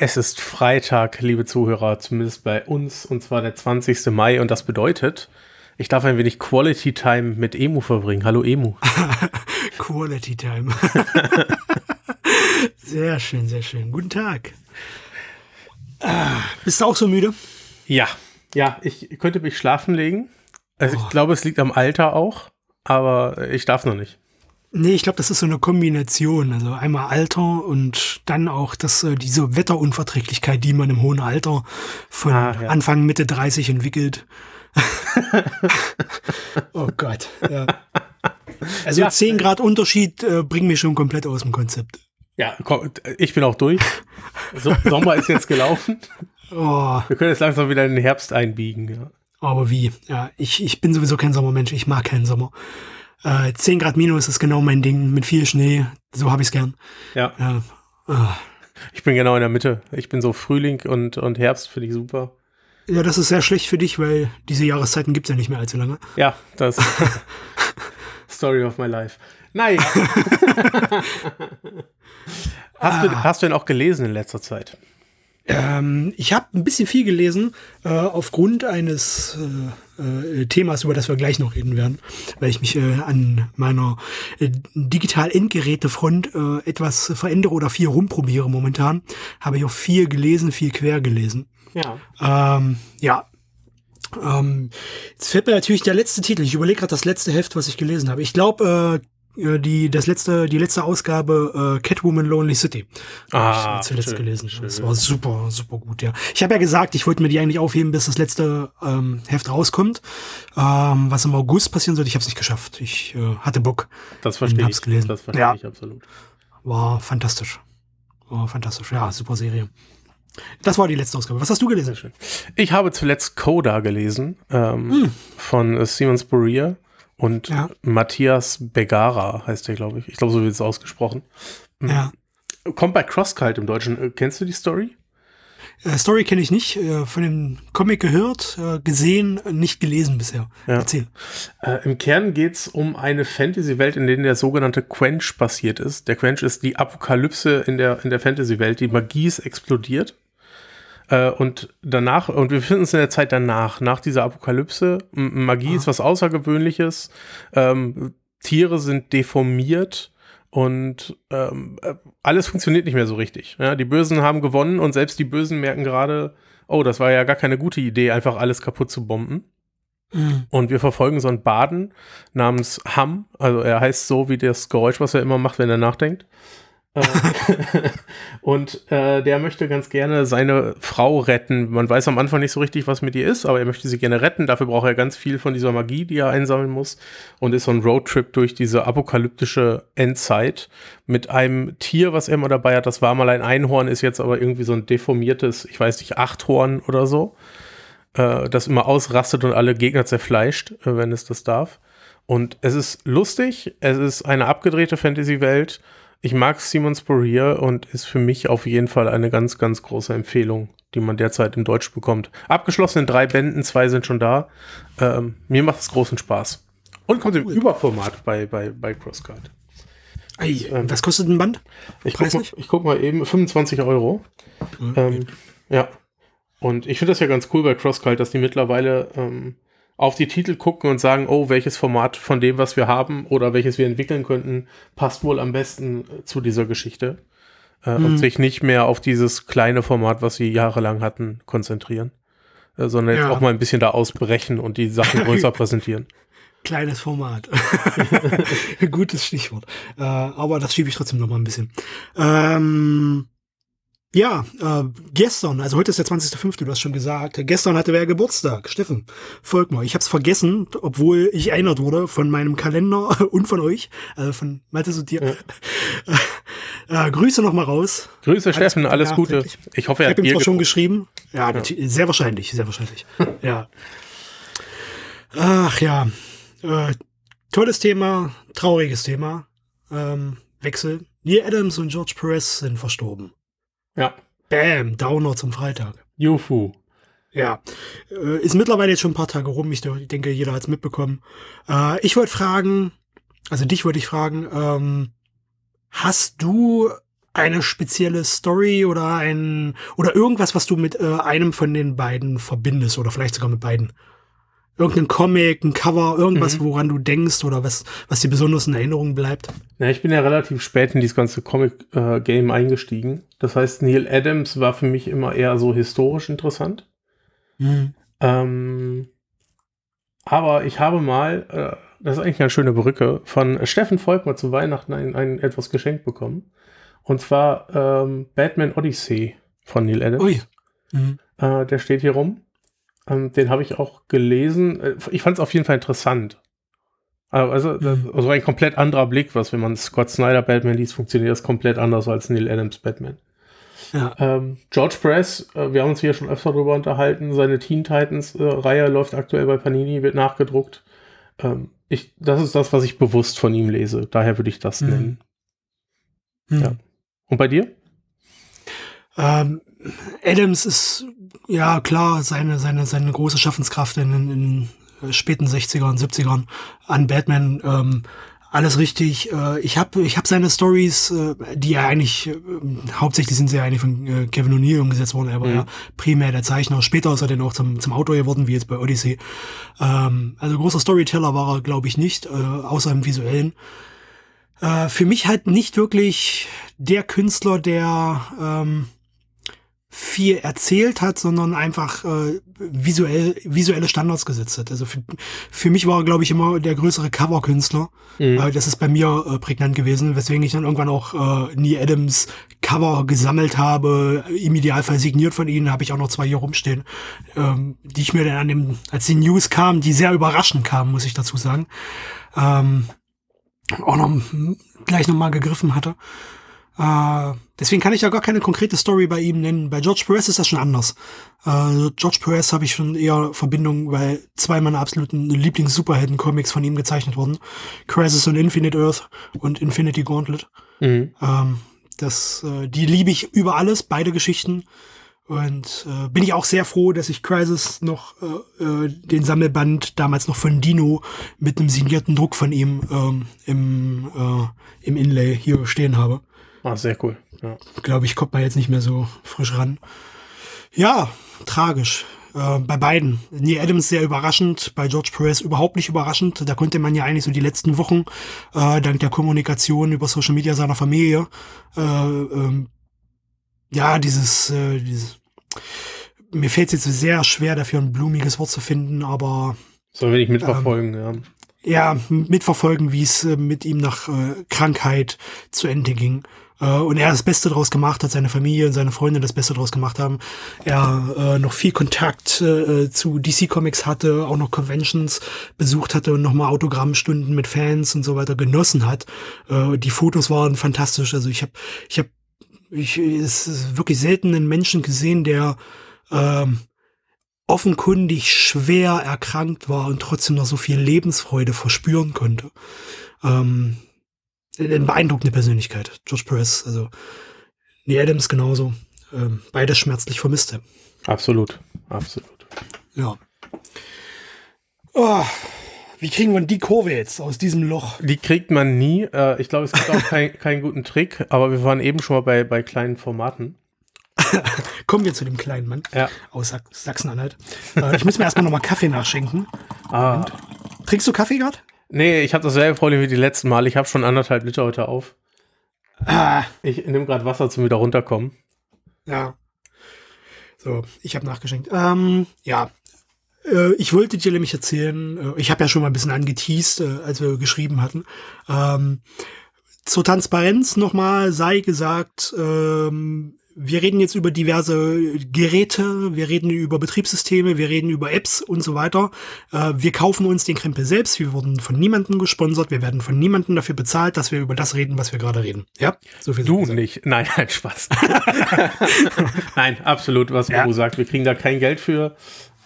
Es ist Freitag, liebe Zuhörer, zumindest bei uns, und zwar der 20. Mai. Und das bedeutet, ich darf ein wenig Quality Time mit Emu verbringen. Hallo Emu. Quality Time. sehr schön, sehr schön. Guten Tag. Ah, bist du auch so müde? Ja, ja, ich könnte mich schlafen legen. Also oh. ich glaube, es liegt am Alter auch, aber ich darf noch nicht. Nee, ich glaube, das ist so eine Kombination. Also einmal Alter und dann auch das, äh, diese Wetterunverträglichkeit, die man im hohen Alter von ah, ja. Anfang, Mitte 30 entwickelt. oh Gott. Ja. Also ja. 10 Grad Unterschied äh, bringen mich schon komplett aus dem Konzept. Ja, komm, ich bin auch durch. So, Sommer ist jetzt gelaufen. Oh. Wir können jetzt langsam wieder in den Herbst einbiegen. Ja. Aber wie? Ja, ich, ich bin sowieso kein Sommermensch. Ich mag keinen Sommer. Äh, 10 Grad minus ist genau mein Ding, mit viel Schnee. So habe ich es gern. Ja. ja. Äh. Ich bin genau in der Mitte. Ich bin so Frühling und, und Herbst, finde ich super. Ja, das ist sehr schlecht für dich, weil diese Jahreszeiten gibt es ja nicht mehr allzu lange. Ja, das Story of my life. Nein. hast, du, ah. hast du denn auch gelesen in letzter Zeit? Ähm, ich habe ein bisschen viel gelesen äh, aufgrund eines äh, äh, Themas, über das wir gleich noch reden werden, weil ich mich äh, an meiner äh, Digital-Endgeräte-Front äh, etwas verändere oder viel rumprobiere momentan. Habe ich auch viel gelesen, viel quer gelesen. Ja. Ähm, ja. Ähm, jetzt fällt mir natürlich der letzte Titel. Ich überlege gerade das letzte Heft, was ich gelesen habe. Ich glaube, die, das letzte, die letzte Ausgabe äh, Catwoman Lonely City. Ah, ich zuletzt schön, gelesen. Schön. Das war super, super gut, ja. Ich habe ja gesagt, ich wollte mir die eigentlich aufheben, bis das letzte ähm, Heft rauskommt. Ähm, was im August passieren sollte, ich habe es nicht geschafft. Ich äh, hatte Bock. Das verstehe ich. Gelesen. Das verstehe ja. ich absolut. War fantastisch. War fantastisch. Ja, super Serie. Das war die letzte Ausgabe. Was hast du gelesen? Ich habe zuletzt Coda gelesen ähm, hm. von äh, Simon Spurrier. Und ja. Matthias Begara heißt der, glaube ich. Ich glaube, so wird es ausgesprochen. Mhm. Ja. Kommt bei Crosskalt im Deutschen. Äh, kennst du die Story? Äh, Story kenne ich nicht. Äh, von dem Comic gehört, äh, gesehen, nicht gelesen bisher. Ja. Erzähl. Äh, Im Kern geht es um eine Fantasy-Welt, in der der sogenannte Quench passiert ist. Der Quench ist die Apokalypse in der, in der Fantasy-Welt. Die Magie ist explodiert. Äh, und danach, und wir befinden uns in der Zeit danach, nach dieser Apokalypse. Magie ah. ist was Außergewöhnliches. Ähm, Tiere sind deformiert und ähm, äh, alles funktioniert nicht mehr so richtig. Ja, die Bösen haben gewonnen und selbst die Bösen merken gerade, oh, das war ja gar keine gute Idee, einfach alles kaputt zu bomben. Mhm. Und wir verfolgen so einen Baden namens Ham, also er heißt so wie das Geräusch, was er immer macht, wenn er nachdenkt. Äh, und äh, der möchte ganz gerne seine Frau retten. Man weiß am Anfang nicht so richtig, was mit ihr ist, aber er möchte sie gerne retten. Dafür braucht er ganz viel von dieser Magie, die er einsammeln muss. Und ist so ein Roadtrip durch diese apokalyptische Endzeit mit einem Tier, was er immer dabei hat. Das war mal ein Einhorn, ist jetzt aber irgendwie so ein deformiertes, ich weiß nicht, Achthorn oder so. Äh, das immer ausrastet und alle Gegner zerfleischt, äh, wenn es das darf. Und es ist lustig, es ist eine abgedrehte Fantasy-Welt ich mag Simon Spurrier und ist für mich auf jeden Fall eine ganz, ganz große Empfehlung, die man derzeit im Deutsch bekommt. Abgeschlossen in drei Bänden, zwei sind schon da. Ähm, mir macht es großen Spaß. Und kommt im Überformat bei, bei, bei CrossCard. Ey, ähm, was kostet ein Band? Ich guck, mal, ich guck mal eben, 25 Euro. Mhm. Ähm, ja. Und ich finde das ja ganz cool bei CrossCult, dass die mittlerweile ähm, auf die Titel gucken und sagen, oh, welches Format von dem, was wir haben oder welches wir entwickeln könnten, passt wohl am besten zu dieser Geschichte. Äh, mhm. Und sich nicht mehr auf dieses kleine Format, was sie jahrelang hatten, konzentrieren. Äh, sondern jetzt ja. auch mal ein bisschen da ausbrechen und die Sachen größer präsentieren. Kleines Format. Gutes Stichwort. Äh, aber das schiebe ich trotzdem noch mal ein bisschen. Ähm, ja, äh, gestern, also heute ist der 20.05., du hast schon gesagt, gestern hatte wer Geburtstag, Steffen, folgt mal. Ich hab's vergessen, obwohl ich erinnert wurde von meinem Kalender und von euch, also von Mathis und dir. Ja. äh, Grüße noch mal raus. Grüße alles Steffen, alles ja, Gute. Ich hoffe, er hat ich hat ihm schon geschrieben. Ja, ja, sehr wahrscheinlich, sehr wahrscheinlich. ja. Ach ja, äh, tolles Thema, trauriges Thema. Ähm, Wechsel. Neil Adams und George Perez sind verstorben. Ja. Bam, Downer zum Freitag. Juhu. Ja, äh, ist mittlerweile jetzt schon ein paar Tage rum. Ich denke, jeder hat es mitbekommen. Äh, ich wollte fragen, also dich wollte ich fragen, ähm, hast du eine spezielle Story oder ein oder irgendwas, was du mit äh, einem von den beiden verbindest oder vielleicht sogar mit beiden? Irgendein Comic, ein Cover, irgendwas, mhm. woran du denkst oder was, was dir besonders in Erinnerung bleibt? Ja, ich bin ja relativ spät in dieses ganze Comic-Game äh, eingestiegen. Das heißt, Neil Adams war für mich immer eher so historisch interessant. Mhm. Ähm, aber ich habe mal, äh, das ist eigentlich eine schöne Brücke, von Steffen Volkmar zu Weihnachten ein, ein etwas geschenkt bekommen. Und zwar ähm, Batman Odyssey von Neil Adams. Ui. Mhm. Äh, der steht hier rum. Ähm, den habe ich auch gelesen. Äh, ich fand es auf jeden Fall interessant. Also, mhm. also ein komplett anderer Blick, was, wenn man Scott Snyder Batman liest, funktioniert das komplett anders als Neil Adams Batman. Ja. Ähm, George Press, äh, wir haben uns hier schon öfter darüber unterhalten, seine Teen Titans-Reihe äh, läuft aktuell bei Panini, wird nachgedruckt. Ähm, ich, das ist das, was ich bewusst von ihm lese. Daher würde ich das mhm. nennen. Mhm. Ja. Und bei dir? Ähm, Adams ist ja klar seine, seine, seine große Schaffenskraft in, in, in späten 60er und 70ern an Batman. Ähm, alles richtig. Äh, ich habe ich hab seine Stories, äh, die ja eigentlich, äh, hauptsächlich sind sie ja eigentlich von äh, Kevin O'Neill umgesetzt worden, er war mhm. ja primär der Zeichner. Später ist er dann auch zum, zum Autor geworden, wie jetzt bei Odyssey. Ähm, also großer Storyteller war er, glaube ich, nicht, äh, außer im Visuellen. Äh, für mich halt nicht wirklich der Künstler, der ähm, viel erzählt hat, sondern einfach äh, visuell, visuelle Standards gesetzt hat. Also für, für mich war er, glaube ich, immer der größere Cover-Künstler. Mhm. Äh, das ist bei mir äh, prägnant gewesen, weswegen ich dann irgendwann auch äh, Nie Adams Cover gesammelt habe, im Idealfall signiert von ihnen, habe ich auch noch zwei hier rumstehen, ähm, die ich mir dann an dem, als die News kamen, die sehr überraschend kamen, muss ich dazu sagen, ähm, auch noch gleich nochmal gegriffen hatte. Äh, deswegen kann ich ja gar keine konkrete Story bei ihm nennen. Bei George Perez ist das schon anders. Äh, George Perez habe ich schon eher Verbindung, weil zwei meiner absoluten Lieblings-Superhelden-Comics von ihm gezeichnet wurden. Crisis on Infinite Earth und Infinity Gauntlet. Mhm. Ähm, das, äh, die liebe ich über alles, beide Geschichten. Und äh, bin ich auch sehr froh, dass ich Crisis noch äh, äh, den Sammelband damals noch von Dino mit einem signierten Druck von ihm ähm, im, äh, im Inlay hier stehen habe. Ah, sehr cool. Ja. Glaube ich, kommt man jetzt nicht mehr so frisch ran. Ja, tragisch. Äh, bei beiden. Nee, Adams sehr überraschend, bei George Perez überhaupt nicht überraschend. Da konnte man ja eigentlich so die letzten Wochen, äh, dank der Kommunikation über Social Media seiner Familie, äh, ähm, ja, dieses, äh, dieses mir fällt es jetzt sehr schwer, dafür ein blumiges Wort zu finden, aber. Soll wir nicht mitverfolgen, ähm, ja. Ja, mitverfolgen, wie es äh, mit ihm nach äh, Krankheit zu Ende ging. Äh, und er das Beste draus gemacht hat, seine Familie und seine Freunde das Beste draus gemacht haben. Er äh, noch viel Kontakt äh, zu DC Comics hatte, auch noch Conventions besucht hatte und nochmal Autogrammstunden mit Fans und so weiter genossen hat. Äh, die Fotos waren fantastisch. Also ich habe ich habe ich ist wirklich selten einen Menschen gesehen, der ähm, offenkundig schwer erkrankt war und trotzdem noch so viel Lebensfreude verspüren konnte. Ähm, eine beeindruckende Persönlichkeit. George Perez, also Nee Adams genauso. Ähm, beides schmerzlich vermisste. Absolut, absolut. Ja. Oh, wie kriegen wir die Kurve jetzt aus diesem Loch? Die kriegt man nie. Äh, ich glaube, es gibt auch kein, keinen guten Trick, aber wir waren eben schon mal bei, bei kleinen Formaten. Kommen wir zu dem kleinen Mann ja. aus Sachsen-Anhalt. Äh, ich muss mir erstmal nochmal Kaffee nachschenken. Ah. Trinkst du Kaffee gerade? Nee, ich habe dasselbe Problem wie die letzten Mal. Ich habe schon anderthalb Liter heute auf. Ah. Ich nehme gerade Wasser zum wieder runterkommen. Ja. So, ich habe nachgeschenkt. Ähm, ja. Äh, ich wollte dir nämlich erzählen, äh, ich habe ja schon mal ein bisschen angeteased, äh, als wir geschrieben hatten. Ähm, zur Transparenz nochmal sei gesagt, ähm, wir reden jetzt über diverse Geräte, wir reden über Betriebssysteme, wir reden über Apps und so weiter. Äh, wir kaufen uns den Krempel selbst, wir wurden von niemandem gesponsert, wir werden von niemandem dafür bezahlt, dass wir über das reden, was wir gerade reden. Ja, so viel. Du nicht. Nein, nein, Spaß. nein, absolut, was ja. sagt. Wir kriegen da kein Geld für.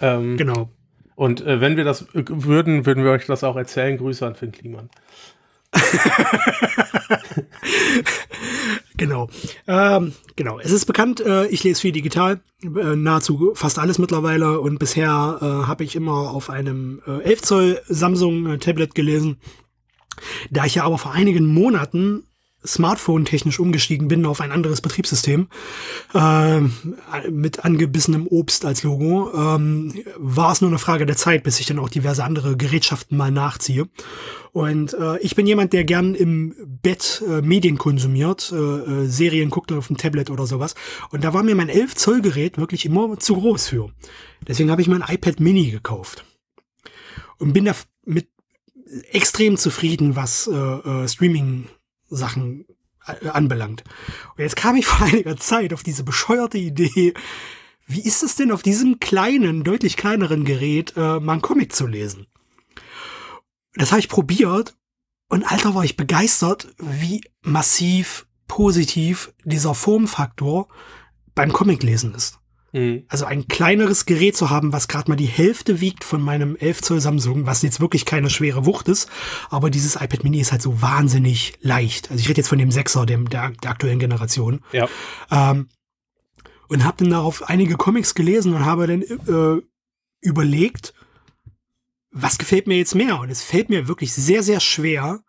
Ähm, genau. Und äh, wenn wir das würden, würden wir euch das auch erzählen. Grüße an Finn Kliman. genau. Ähm, genau. Es ist bekannt, äh, ich lese viel digital, äh, nahezu fast alles mittlerweile und bisher äh, habe ich immer auf einem äh, 11 Zoll Samsung äh, Tablet gelesen. Da ich ja aber vor einigen Monaten Smartphone technisch umgestiegen bin auf ein anderes Betriebssystem äh, mit angebissenem Obst als Logo, ähm, war es nur eine Frage der Zeit, bis ich dann auch diverse andere Gerätschaften mal nachziehe. Und äh, ich bin jemand, der gern im Bett äh, Medien konsumiert, äh, äh, Serien guckt auf dem Tablet oder sowas. Und da war mir mein 11 Zoll Gerät wirklich immer zu groß für. Deswegen habe ich mein iPad Mini gekauft und bin da mit extrem zufrieden, was äh, äh, Streaming-Sachen äh, anbelangt. Und jetzt kam ich vor einiger Zeit auf diese bescheuerte Idee, wie ist es denn auf diesem kleinen, deutlich kleineren Gerät äh, mal einen Comic zu lesen? Das habe ich probiert und alter war ich begeistert, wie massiv positiv dieser Formfaktor beim Comiclesen ist. Mhm. Also ein kleineres Gerät zu haben, was gerade mal die Hälfte wiegt von meinem 11 Zoll Samsung, was jetzt wirklich keine schwere Wucht ist, aber dieses iPad Mini ist halt so wahnsinnig leicht. Also ich rede jetzt von dem 6er, dem, der, der aktuellen Generation. Ja. Ähm, und habe dann darauf einige Comics gelesen und habe dann äh, überlegt, was gefällt mir jetzt mehr? Und es fällt mir wirklich sehr, sehr schwer,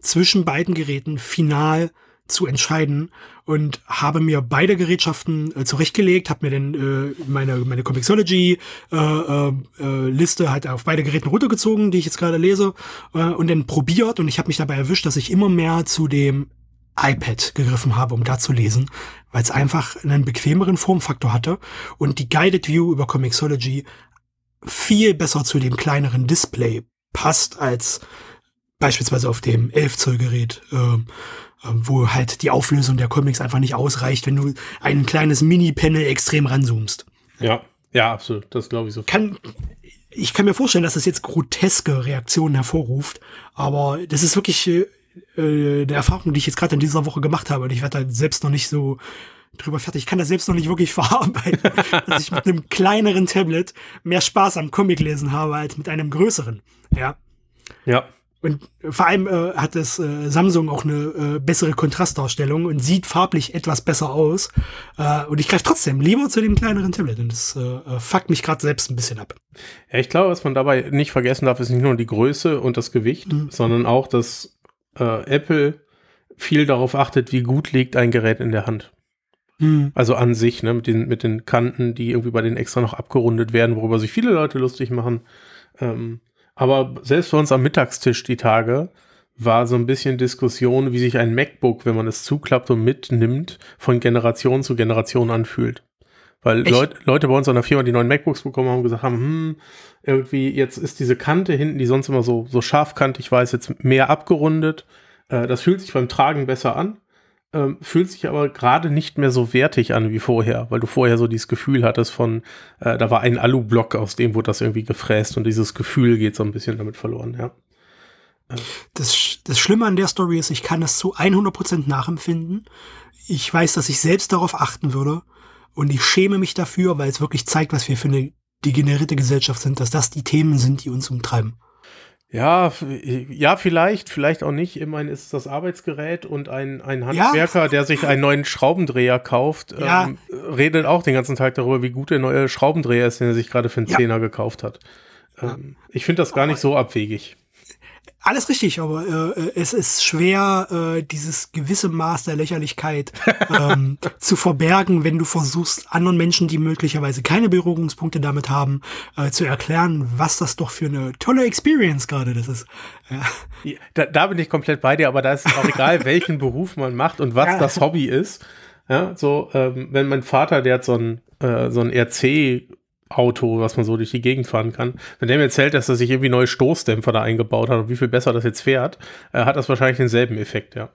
zwischen beiden Geräten final zu entscheiden und habe mir beide Gerätschaften äh, zurechtgelegt, habe mir dann äh, meine meine Comixology äh, äh, äh, halt auf beide Geräten runtergezogen, die ich jetzt gerade lese äh, und dann probiert und ich habe mich dabei erwischt, dass ich immer mehr zu dem iPad gegriffen habe, um da zu lesen, weil es einfach einen bequemeren Formfaktor hatte und die Guided View über Comixology viel besser zu dem kleineren Display passt als beispielsweise auf dem 11 Zoll Gerät. Äh, ähm, wo halt die Auflösung der Comics einfach nicht ausreicht, wenn du ein kleines Mini-Panel extrem ranzoomst. Ja, ja, absolut. Das glaube ich so. Kann, ich kann mir vorstellen, dass das jetzt groteske Reaktionen hervorruft, aber das ist wirklich äh, äh eine Erfahrung, die ich jetzt gerade in dieser Woche gemacht habe und ich werde da selbst noch nicht so drüber fertig. Ich kann das selbst noch nicht wirklich verarbeiten, dass ich mit einem kleineren Tablet mehr Spaß am Comic lesen habe als mit einem größeren. Ja. Ja. Und vor allem äh, hat das äh, Samsung auch eine äh, bessere Kontrastdarstellung und sieht farblich etwas besser aus. Äh, und ich greife trotzdem lieber zu dem kleineren Tablet. Und das äh, äh, fuckt mich gerade selbst ein bisschen ab. Ja, ich glaube, was man dabei nicht vergessen darf, ist nicht nur die Größe und das Gewicht, mhm. sondern auch, dass äh, Apple viel darauf achtet, wie gut liegt ein Gerät in der Hand. Mhm. Also an sich, ne, mit den, mit den Kanten, die irgendwie bei den extra noch abgerundet werden, worüber sich viele Leute lustig machen. Ähm, aber selbst bei uns am Mittagstisch die Tage war so ein bisschen Diskussion, wie sich ein MacBook, wenn man es zuklappt und mitnimmt, von Generation zu Generation anfühlt. Weil Leut, Leute bei uns an der Firma, die neuen MacBooks bekommen haben, gesagt haben, hm, irgendwie jetzt ist diese Kante hinten, die sonst immer so, so scharfkantig war, ist jetzt mehr abgerundet. Äh, das fühlt sich beim Tragen besser an ähm, fühlt sich aber gerade nicht mehr so wertig an wie vorher, weil du vorher so dieses Gefühl hattest von, äh, da war ein Alu-Block, aus dem wurde das irgendwie gefräst und dieses Gefühl geht so ein bisschen damit verloren, ja. Das, das Schlimme an der Story ist, ich kann das zu 100% nachempfinden. Ich weiß, dass ich selbst darauf achten würde und ich schäme mich dafür, weil es wirklich zeigt, was wir für eine degenerierte Gesellschaft sind, dass das die Themen sind, die uns umtreiben. Ja, ja, vielleicht, vielleicht auch nicht. Immerhin ist es das Arbeitsgerät und ein, ein Handwerker, ja. der sich einen neuen Schraubendreher kauft, ja. ähm, redet auch den ganzen Tag darüber, wie gut der neue Schraubendreher ist, den er sich gerade für einen. Zehner gekauft hat. Ähm, ich finde das gar nicht so abwegig. Alles richtig, aber äh, äh, es ist schwer, äh, dieses gewisse Maß der Lächerlichkeit ähm, zu verbergen, wenn du versuchst, anderen Menschen, die möglicherweise keine Berührungspunkte damit haben, äh, zu erklären, was das doch für eine tolle Experience gerade das ist. Ja. Da, da, bin ich komplett bei dir, aber da ist auch egal, welchen Beruf man macht und was ja. das Hobby ist. Ja, so, ähm, wenn mein Vater, der hat so ein, äh, so ein RC Auto, was man so durch die Gegend fahren kann. Wenn der mir erzählt, dass er sich irgendwie neue Stoßdämpfer da eingebaut hat und wie viel besser das jetzt fährt, äh, hat das wahrscheinlich denselben Effekt, ja.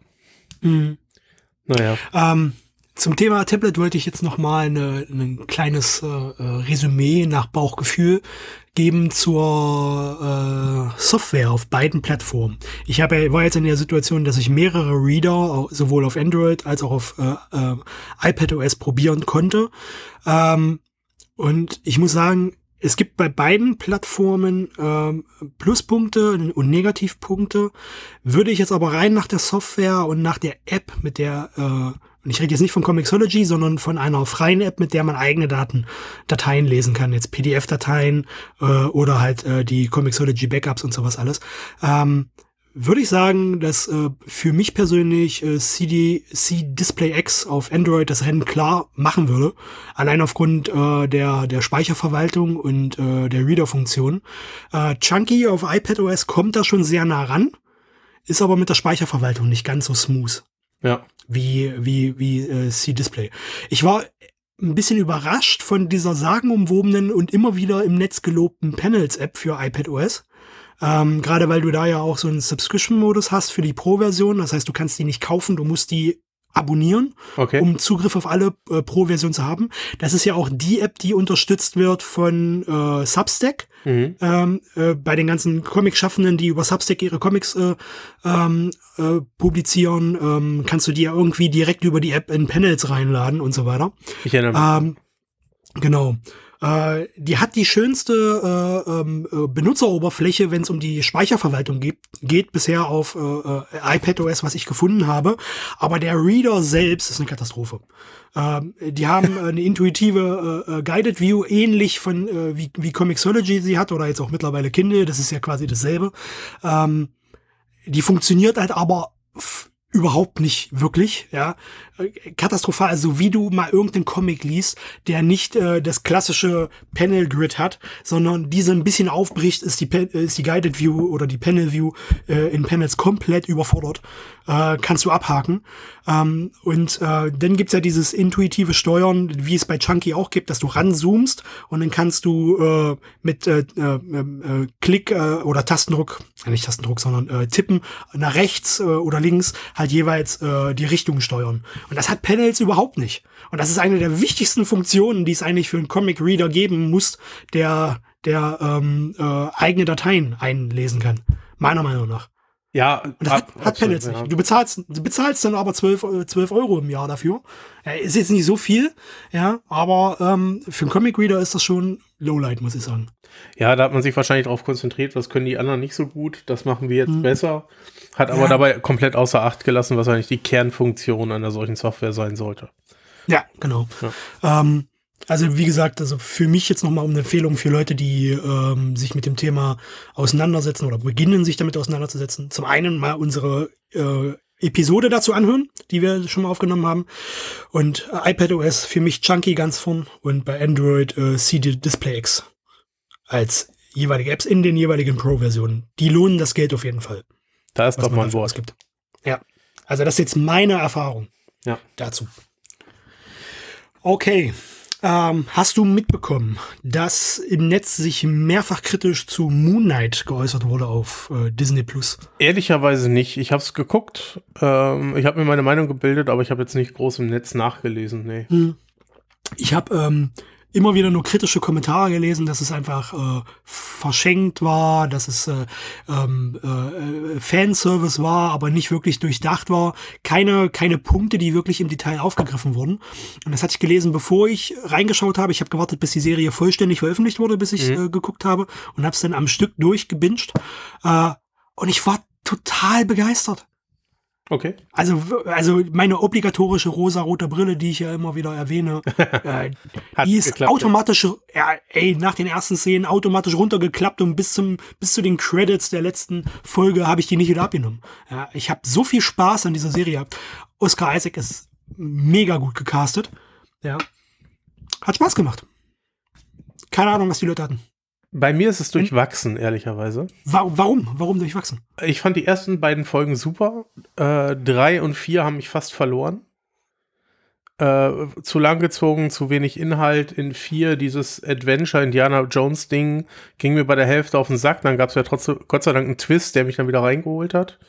Mhm. Naja. Ähm, zum Thema Tablet wollte ich jetzt noch mal eine, ein kleines äh, äh, Resümee nach Bauchgefühl geben zur äh, Software auf beiden Plattformen. Ich habe, war jetzt in der Situation, dass ich mehrere Reader sowohl auf Android als auch auf äh, äh, iPadOS probieren konnte. Ähm, und ich muss sagen, es gibt bei beiden Plattformen ähm, Pluspunkte und Negativpunkte. Würde ich jetzt aber rein nach der Software und nach der App, mit der, äh, und ich rede jetzt nicht von Comixology, sondern von einer freien App, mit der man eigene Daten, Dateien lesen kann, jetzt PDF-Dateien äh, oder halt äh, die Comixology Backups und sowas alles. Ähm, würde ich sagen, dass äh, für mich persönlich äh, CD, C Display X auf Android das Rennen klar machen würde. Allein aufgrund äh, der, der Speicherverwaltung und äh, der Reader-Funktion. Äh, Chunky auf iPadOS kommt da schon sehr nah ran, ist aber mit der Speicherverwaltung nicht ganz so smooth. Ja. Wie, wie, wie äh, C-Display. Ich war ein bisschen überrascht von dieser sagenumwobenen und immer wieder im Netz gelobten Panels-App für iPadOS. Ähm, Gerade weil du da ja auch so einen Subscription-Modus hast für die Pro-Version. Das heißt, du kannst die nicht kaufen, du musst die abonnieren, Okay. um Zugriff auf alle äh, Pro-Versionen zu haben. Das ist ja auch die App, die unterstützt wird von äh, Substack. Mhm. Ähm, äh, bei den ganzen Comic-Schaffenden, die über Substack ihre Comics äh, ähm, äh, publizieren, ähm, kannst du die ja irgendwie direkt über die App in Panels reinladen und so weiter. Ich erinnere mich. Ähm, genau. Äh, die hat die schönste äh, ähm, äh, Benutzeroberfläche, wenn es um die Speicherverwaltung geht, geht bisher auf äh, äh, iPadOS, was ich gefunden habe. Aber der Reader selbst ist eine Katastrophe. Ähm, die haben eine intuitive äh, äh, Guided View, ähnlich von äh, wie, wie Comixology sie hat oder jetzt auch mittlerweile Kindle. Das ist ja quasi dasselbe. Ähm, die funktioniert halt aber überhaupt nicht wirklich, ja. Äh, Katastrophal, also wie du mal irgendeinen Comic liest, der nicht äh, das klassische Panel Grid hat, sondern diese ein bisschen aufbricht, ist die, äh, ist die Guided View oder die Panel View äh, in Panels komplett überfordert. Äh, kannst du abhaken. Ähm, und äh, dann gibt's ja dieses intuitive Steuern, wie es bei Chunky auch gibt, dass du ranzoomst und dann kannst du äh, mit äh, äh, äh, Klick äh, oder Tastendruck, äh, nicht Tastendruck, sondern äh, Tippen nach rechts äh, oder links halt jeweils äh, die Richtung steuern. Und das hat Panels überhaupt nicht. Und das ist eine der wichtigsten Funktionen, die es eigentlich für einen Comic Reader geben muss, der der ähm, äh, eigene Dateien einlesen kann. Meiner Meinung nach. ja, Und das hat, ab- hat absolut, Panels ja. nicht. Du bezahlst, du bezahlst dann aber 12, äh, 12 Euro im Jahr dafür. Ist jetzt nicht so viel, ja, aber ähm, für einen Comic Reader ist das schon Lowlight, muss ich sagen. Ja, da hat man sich wahrscheinlich darauf konzentriert, was können die anderen nicht so gut, das machen wir jetzt besser. Hat aber. Ja. dabei komplett außer Acht gelassen, was eigentlich die Kernfunktion einer solchen Software sein sollte. Ja, genau. Ähm, also wie gesagt, also für mich jetzt nochmal um eine Empfehlung für Leute, die ähm, sich mit dem Thema auseinandersetzen oder beginnen, sich damit auseinanderzusetzen. Zum einen mal unsere äh, Episode dazu anhören, die wir schon mal aufgenommen haben. Und äh, iPadOS für mich Chunky ganz vorn und bei Android äh, CD Display X als jeweilige Apps in den jeweiligen Pro-Versionen. Die lohnen das Geld auf jeden Fall. Da ist doch mal ein Wort. ausgibt. Ja. Also das ist jetzt meine Erfahrung Ja. dazu. Okay. Ähm, hast du mitbekommen, dass im Netz sich mehrfach kritisch zu Moon Knight geäußert wurde auf äh, Disney Plus? Ehrlicherweise nicht. Ich habe es geguckt, ähm, ich habe mir meine Meinung gebildet, aber ich habe jetzt nicht groß im Netz nachgelesen. Nee. Ich habe ähm, immer wieder nur kritische Kommentare gelesen, dass es einfach äh, verschenkt war, dass es äh, ähm, äh, Fanservice war, aber nicht wirklich durchdacht war. Keine, keine Punkte, die wirklich im Detail aufgegriffen wurden. Und das hatte ich gelesen, bevor ich reingeschaut habe. Ich habe gewartet, bis die Serie vollständig veröffentlicht wurde, bis ich äh, geguckt habe und habe es dann am Stück durchgebinged. Äh, und ich war total begeistert. Okay. Also, also meine obligatorische rosa-rote Brille, die ich ja immer wieder erwähne, äh, die ist geklappt, automatisch, ja, ey, nach den ersten Szenen automatisch runtergeklappt und bis zum, bis zu den Credits der letzten Folge habe ich die nicht wieder abgenommen. Ja, ich habe so viel Spaß an dieser Serie. Oscar Isaac ist mega gut gecastet. Ja. Hat Spaß gemacht. Keine Ahnung, was die Leute hatten. Bei mir ist es Hm? durchwachsen, ehrlicherweise. Wa warum? Warum durchwachsen? Ich fand die ersten beiden Folgen super. Äh, drei und vier haben mich fast verloren. Äh, zu lang gezogen, zu wenig Inhalt. In vier, dieses Adventure Indiana Jones Ding, ging mir bei der Hälfte auf den Sack. Dann gab es ja trotzdem, Gott sei Dank, einen Twist, der mich dann wieder reingeholt hat.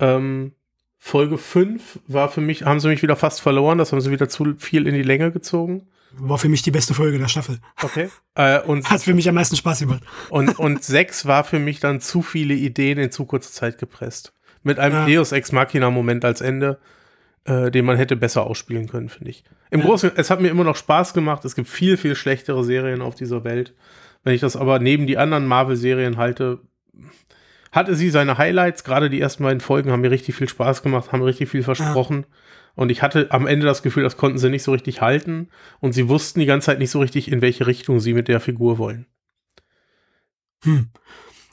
Ähm, Folge 5 war für mich, haben sie mich wieder fast verloren. Das haben sie wieder zu viel in die Länge gezogen. War für mich die beste Folge der Staffel. Okay. äh, und Hat für mich am meisten Spaß gemacht. Und, und sechs war für mich dann zu viele Ideen in zu kurzer Zeit gepresst. Mit einem Ja. Deus Ex Machina-Moment als Ende, äh, den man hätte besser ausspielen können, finde ich. Im Großen, es hat mir immer noch Spaß gemacht. Es gibt viel, viel schlechtere Serien auf dieser Welt. Wenn ich das aber neben die anderen Marvel-Serien halte, hatte sie seine Highlights. Gerade die ersten beiden Folgen haben mir richtig viel Spaß gemacht, haben richtig viel versprochen. Und ich hatte am Ende das Gefühl, das konnten sie nicht so richtig halten. Und sie wussten die ganze Zeit nicht so richtig, in welche Richtung sie mit der Figur wollen. Hm.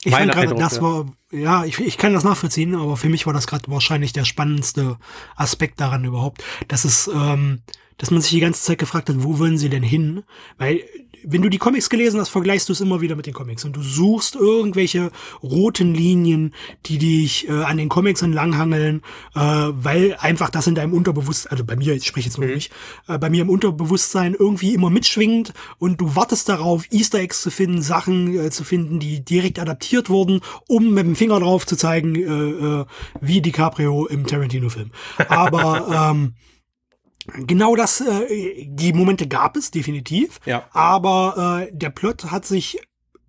Ich Mein fand gerade, das ja. war, ja, ich, ich kann das nachvollziehen, aber für mich war das gerade wahrscheinlich der spannendste Aspekt daran überhaupt, dass es, ähm, dass man sich die ganze Zeit gefragt hat, wo wollen sie denn hin? Weil wenn du die Comics gelesen hast, vergleichst du es immer wieder mit den Comics und du suchst irgendwelche roten Linien, die dich äh, an den Comics entlanghangeln, äh, weil einfach das in deinem Unterbewusstsein, also bei mir, ich spreche jetzt nur mhm. nicht, äh, bei mir im Unterbewusstsein irgendwie immer mitschwingt und du wartest darauf, Easter Eggs zu finden, Sachen äh, zu finden, die direkt adaptiert wurden, um mit dem Finger drauf zu zeigen, äh, äh, wie DiCaprio im Tarantino-Film. Aber ähm, Genau das, äh, die Momente gab es definitiv. Ja. Aber äh, der Plot hat sich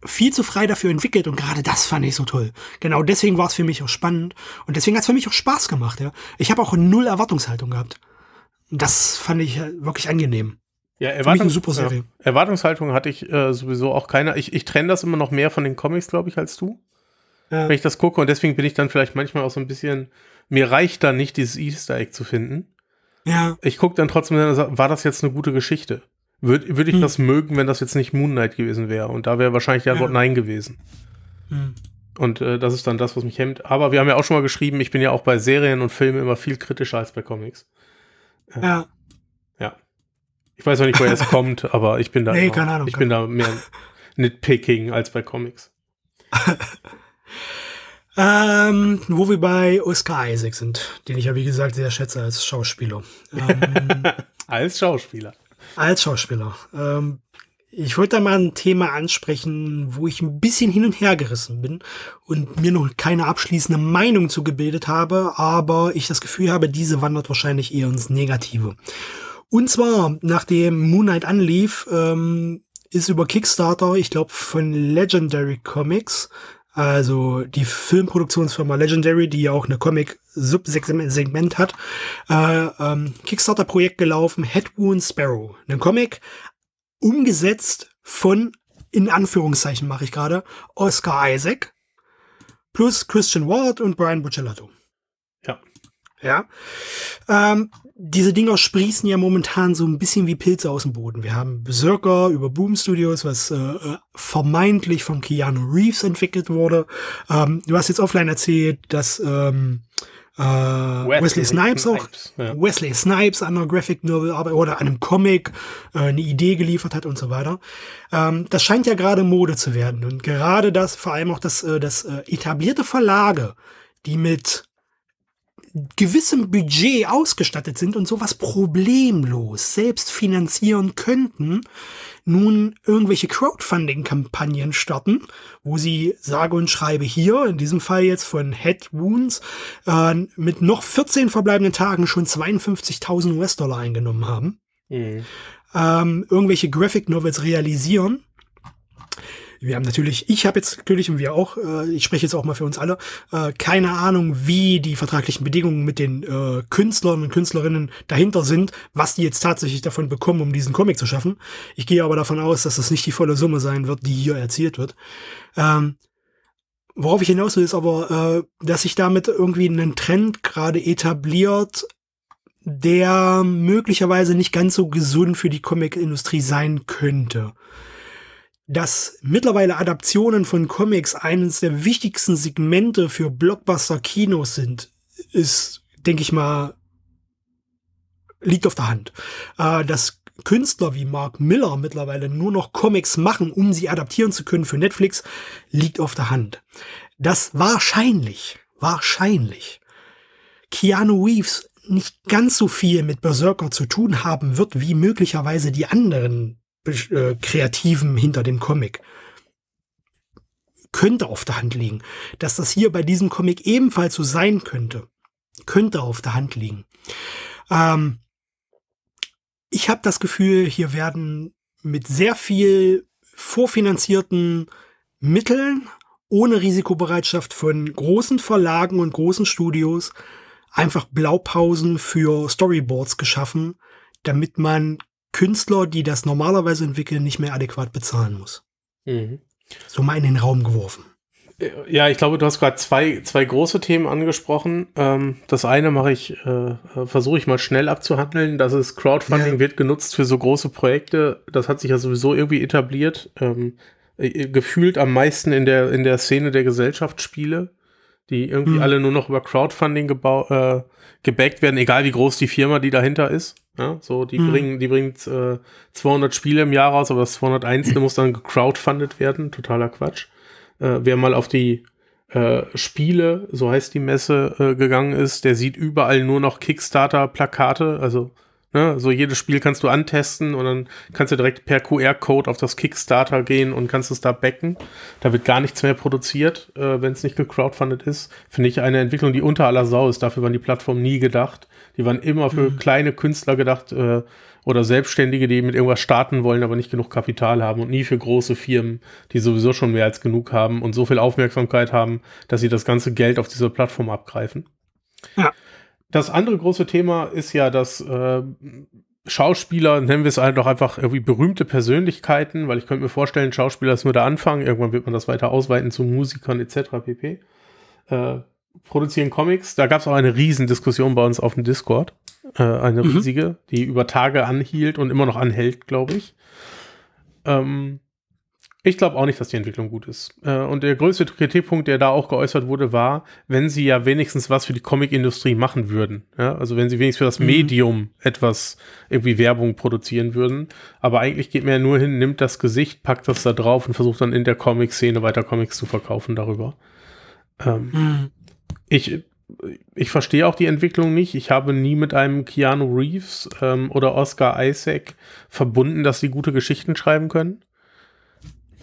viel zu frei dafür entwickelt und gerade das fand ich so toll. Genau deswegen war es für mich auch spannend und deswegen hat es für mich auch Spaß gemacht. Ja. Ich habe auch null Erwartungshaltung gehabt. Das fand ich äh, wirklich angenehm. Ja, Erwartung. Ja. Erwartungshaltung hatte ich äh, sowieso auch keine. Ich, ich trenne das immer noch mehr von den Comics, glaube ich, als du. Ja. Wenn ich das gucke und deswegen bin ich dann vielleicht manchmal auch so ein bisschen, mir reicht da nicht, dieses Easter Egg zu finden. Ja. Ich gucke dann trotzdem, war das jetzt eine gute Geschichte? Würde würd ich hm. das mögen, wenn das jetzt nicht Moon Knight gewesen wäre? Und da wäre wahrscheinlich die Antwort ja. Nein gewesen. Hm. Und äh, das ist dann das, was mich hemmt. Aber wir haben ja auch schon mal geschrieben, ich bin ja auch bei Serien und Filmen immer viel kritischer als bei Comics. Äh, ja. Ja. Ich weiß auch nicht, woher es kommt, aber ich bin da, nee, keine Ahnung, ich bin da mehr nitpicking als bei Comics. Ähm, wo wir bei Oscar Isaac sind, den ich ja wie gesagt sehr schätze als Schauspieler. Ähm, als Schauspieler. Als Schauspieler. Ähm, ich wollte da mal ein Thema ansprechen, wo ich ein bisschen hin und her gerissen bin und mir noch keine abschließende Meinung zu gebildet habe, aber ich das Gefühl habe, diese wandert wahrscheinlich eher ins Negative. Und zwar, nachdem Moon Knight anlief, ähm, ist über Kickstarter, ich glaube von Legendary Comics, also die Filmproduktionsfirma Legendary, die ja auch eine Comic-Subsegment hat, äh, ähm, Kickstarter-Projekt gelaufen, Head Wound Sparrow. Ein Comic, umgesetzt von, in Anführungszeichen mache ich gerade, Oscar Isaac plus Christian Ward und Brian Buccellato. Ja. Ja. Ähm, diese Dinger sprießen ja momentan so ein bisschen wie Pilze aus dem Boden. Wir haben Berserker über Boom Studios, was äh, äh, vermeintlich von Keanu Reeves entwickelt wurde. Ähm, du hast jetzt offline erzählt, dass ähm, äh, Wesley, Wesley Snipes auch, ja. Wesley Snipes an einer Graphic Novel oder einem Comic äh, eine Idee geliefert hat und so weiter. Ähm, das scheint ja gerade Mode zu werden und gerade das, vor allem auch das, äh, das äh, etablierte Verlage, die mit gewissem Budget ausgestattet sind und sowas problemlos selbst finanzieren könnten, nun irgendwelche Crowdfunding-Kampagnen starten, wo sie sage und schreibe hier, in diesem Fall jetzt von Head Wounds, äh, mit noch 14 verbleibenden Tagen schon 52.000 US-Dollar eingenommen haben. Mhm. Ähm, irgendwelche Graphic Novels realisieren wir haben natürlich, ich habe jetzt natürlich und wir auch, äh, ich spreche jetzt auch mal für uns alle, äh, keine Ahnung, wie die vertraglichen Bedingungen mit den äh, Künstlern und Künstlerinnen dahinter sind, was die jetzt tatsächlich davon bekommen, um diesen Comic zu schaffen. Ich gehe aber davon aus, dass das nicht die volle Summe sein wird, die hier erzielt wird. Ähm, worauf ich hinaus will, ist aber, äh, dass sich damit irgendwie ein Trend gerade etabliert, der möglicherweise nicht ganz so gesund für die Comic-Industrie sein könnte dass mittlerweile Adaptionen von Comics eines der wichtigsten Segmente für Blockbuster-Kinos sind, ist, denke ich mal, liegt auf der Hand. Äh, dass Künstler wie Mark Miller mittlerweile nur noch Comics machen, um sie adaptieren zu können für Netflix, liegt auf der Hand. Dass wahrscheinlich, wahrscheinlich Keanu Reeves nicht ganz so viel mit Berserker zu tun haben wird, wie möglicherweise die anderen äh, Kreativen hinter dem Comic. Könnte auf der Hand liegen. Dass das hier bei diesem Comic ebenfalls so sein könnte, könnte auf der Hand liegen. Ähm, ich habe das Gefühl, hier werden mit sehr viel vorfinanzierten Mitteln, ohne Risikobereitschaft von großen Verlagen und großen Studios, einfach Blaupausen für Storyboards geschaffen, damit man Künstler, die das normalerweise entwickeln, nicht mehr adäquat bezahlen muss. Mhm. So mal in den Raum geworfen. Ja, ich glaube, du hast gerade zwei, zwei große Themen angesprochen. Ähm, das eine mache ich, äh, versuche ich mal schnell abzuhandeln. Das ist Crowdfunding ja. wird genutzt für so große Projekte. Das hat sich ja sowieso irgendwie etabliert. Ähm, äh, gefühlt am meisten in der, in der Szene der Gesellschaftsspiele. Die irgendwie mhm. alle nur noch über Crowdfunding äh, gebackt werden, egal wie groß die Firma, die dahinter ist. Ja, so, die mhm. bringen, die bringt äh, 200 Spiele im Jahr raus, aber das 201. muss dann gecrowdfundet werden. Totaler Quatsch. Äh, wer mal auf die äh, Spiele, so heißt die Messe, äh, gegangen ist, der sieht überall nur noch Kickstarter-Plakate, also Ne? So jedes Spiel kannst du antesten und dann kannst du direkt per QR-Code auf das Kickstarter gehen und kannst es da backen. Da wird gar nichts mehr produziert, äh, wenn es nicht gecrowdfundet ist. Finde ich eine Entwicklung, die unter aller Sau ist. Dafür waren die Plattformen nie gedacht. Die waren immer für mhm. kleine Künstler gedacht äh, oder Selbstständige, die mit irgendwas starten wollen, aber nicht genug Kapital haben und nie für große Firmen, die sowieso schon mehr als genug haben und so viel Aufmerksamkeit haben, dass sie das ganze Geld auf dieser Plattform abgreifen. Ja. Das andere große Thema ist ja, dass äh, Schauspieler, nennen wir es halt doch einfach irgendwie berühmte Persönlichkeiten, weil ich könnte mir vorstellen, Schauspieler ist nur der Anfang, irgendwann wird man das weiter ausweiten zu Musikern etc. pp. Äh, produzieren Comics. Da gab es auch eine Riesendiskussion bei uns auf dem Discord. Äh, eine mhm. riesige, die über Tage anhielt und immer noch anhält, glaube ich. Ähm, ich glaube auch nicht, dass die Entwicklung gut ist. Äh, und der größte Kritikpunkt, der da auch geäußert wurde, war, wenn sie ja wenigstens was für die Comicindustrie machen würden. Ja? Also wenn sie wenigstens für das mhm. Medium etwas irgendwie Werbung produzieren würden. Aber eigentlich geht man ja nur hin, nimmt das Gesicht, packt das da drauf und versucht dann in der Comic-Szene weiter Comics zu verkaufen darüber. Ähm, mhm. Ich ich verstehe auch die Entwicklung nicht. Ich habe nie mit einem Keanu Reeves ähm, oder Oscar Isaac verbunden, dass sie gute Geschichten schreiben können.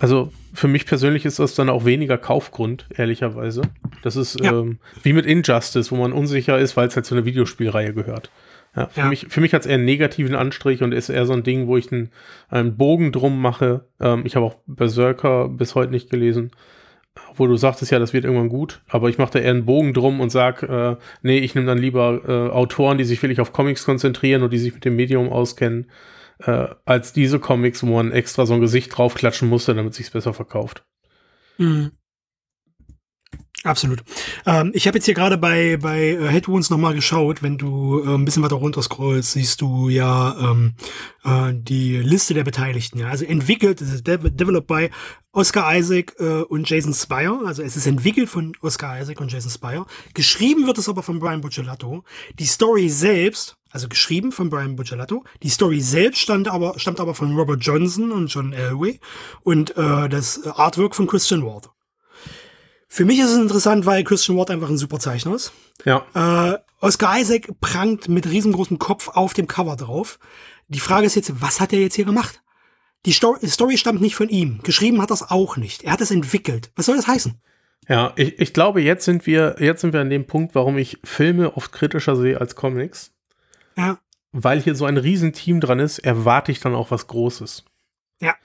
Also für mich persönlich ist das dann auch weniger Kaufgrund, ehrlicherweise. Das ist ja. ähm, wie mit Injustice, wo man unsicher ist, weil es halt zu einer Videospielreihe gehört. Ja, für, ja. Mich, für mich hat es eher einen negativen Anstrich und ist eher so ein Ding, wo ich einen, einen Bogen drum mache. Ähm, ich habe auch Berserker bis heute nicht gelesen, wo du sagtest ja, das wird irgendwann gut, aber ich mache da eher einen Bogen drum und sag, äh, nee, ich nehme dann lieber äh, Autoren, die sich wirklich auf Comics konzentrieren und die sich mit dem Medium auskennen äh, als diese Comics, wo man extra so ein Gesicht draufklatschen musste, damit sich's besser verkauft. Mhm. Absolut. Ähm, ich habe jetzt hier gerade bei, bei äh, Headwounds nochmal geschaut. Wenn du äh, ein bisschen weiter runter scrollst, siehst du ja ähm, äh, die Liste der Beteiligten. Ja? Also entwickelt, de developed by Oscar Isaac äh, und Jason Spire. Also es ist entwickelt von Oscar Isaac und Jason Spire. Geschrieben wird es aber von Brian Buccellato. Die Story selbst also geschrieben von Brian Buccellato. Die Story selbst stammt aber, stammt aber von Robert Johnson und John Elway und äh, das Artwork von Christian Ward. Für mich ist es interessant, weil Christian Ward einfach ein super Zeichner ist. Ja. Äh, Oscar Isaac prangt mit riesengroßem Kopf auf dem Cover drauf. Die Frage ist jetzt, was hat er jetzt hier gemacht? Die Story, Story stammt nicht von ihm. Geschrieben hat das auch nicht. Er hat es entwickelt. Was soll das heißen? Ja, ich, ich glaube, jetzt sind wir, jetzt sind wir an dem Punkt, warum ich Filme oft kritischer sehe als Comics. Ja. Weil hier so ein Riesenteam dran ist, erwarte ich dann auch was Großes. Ja.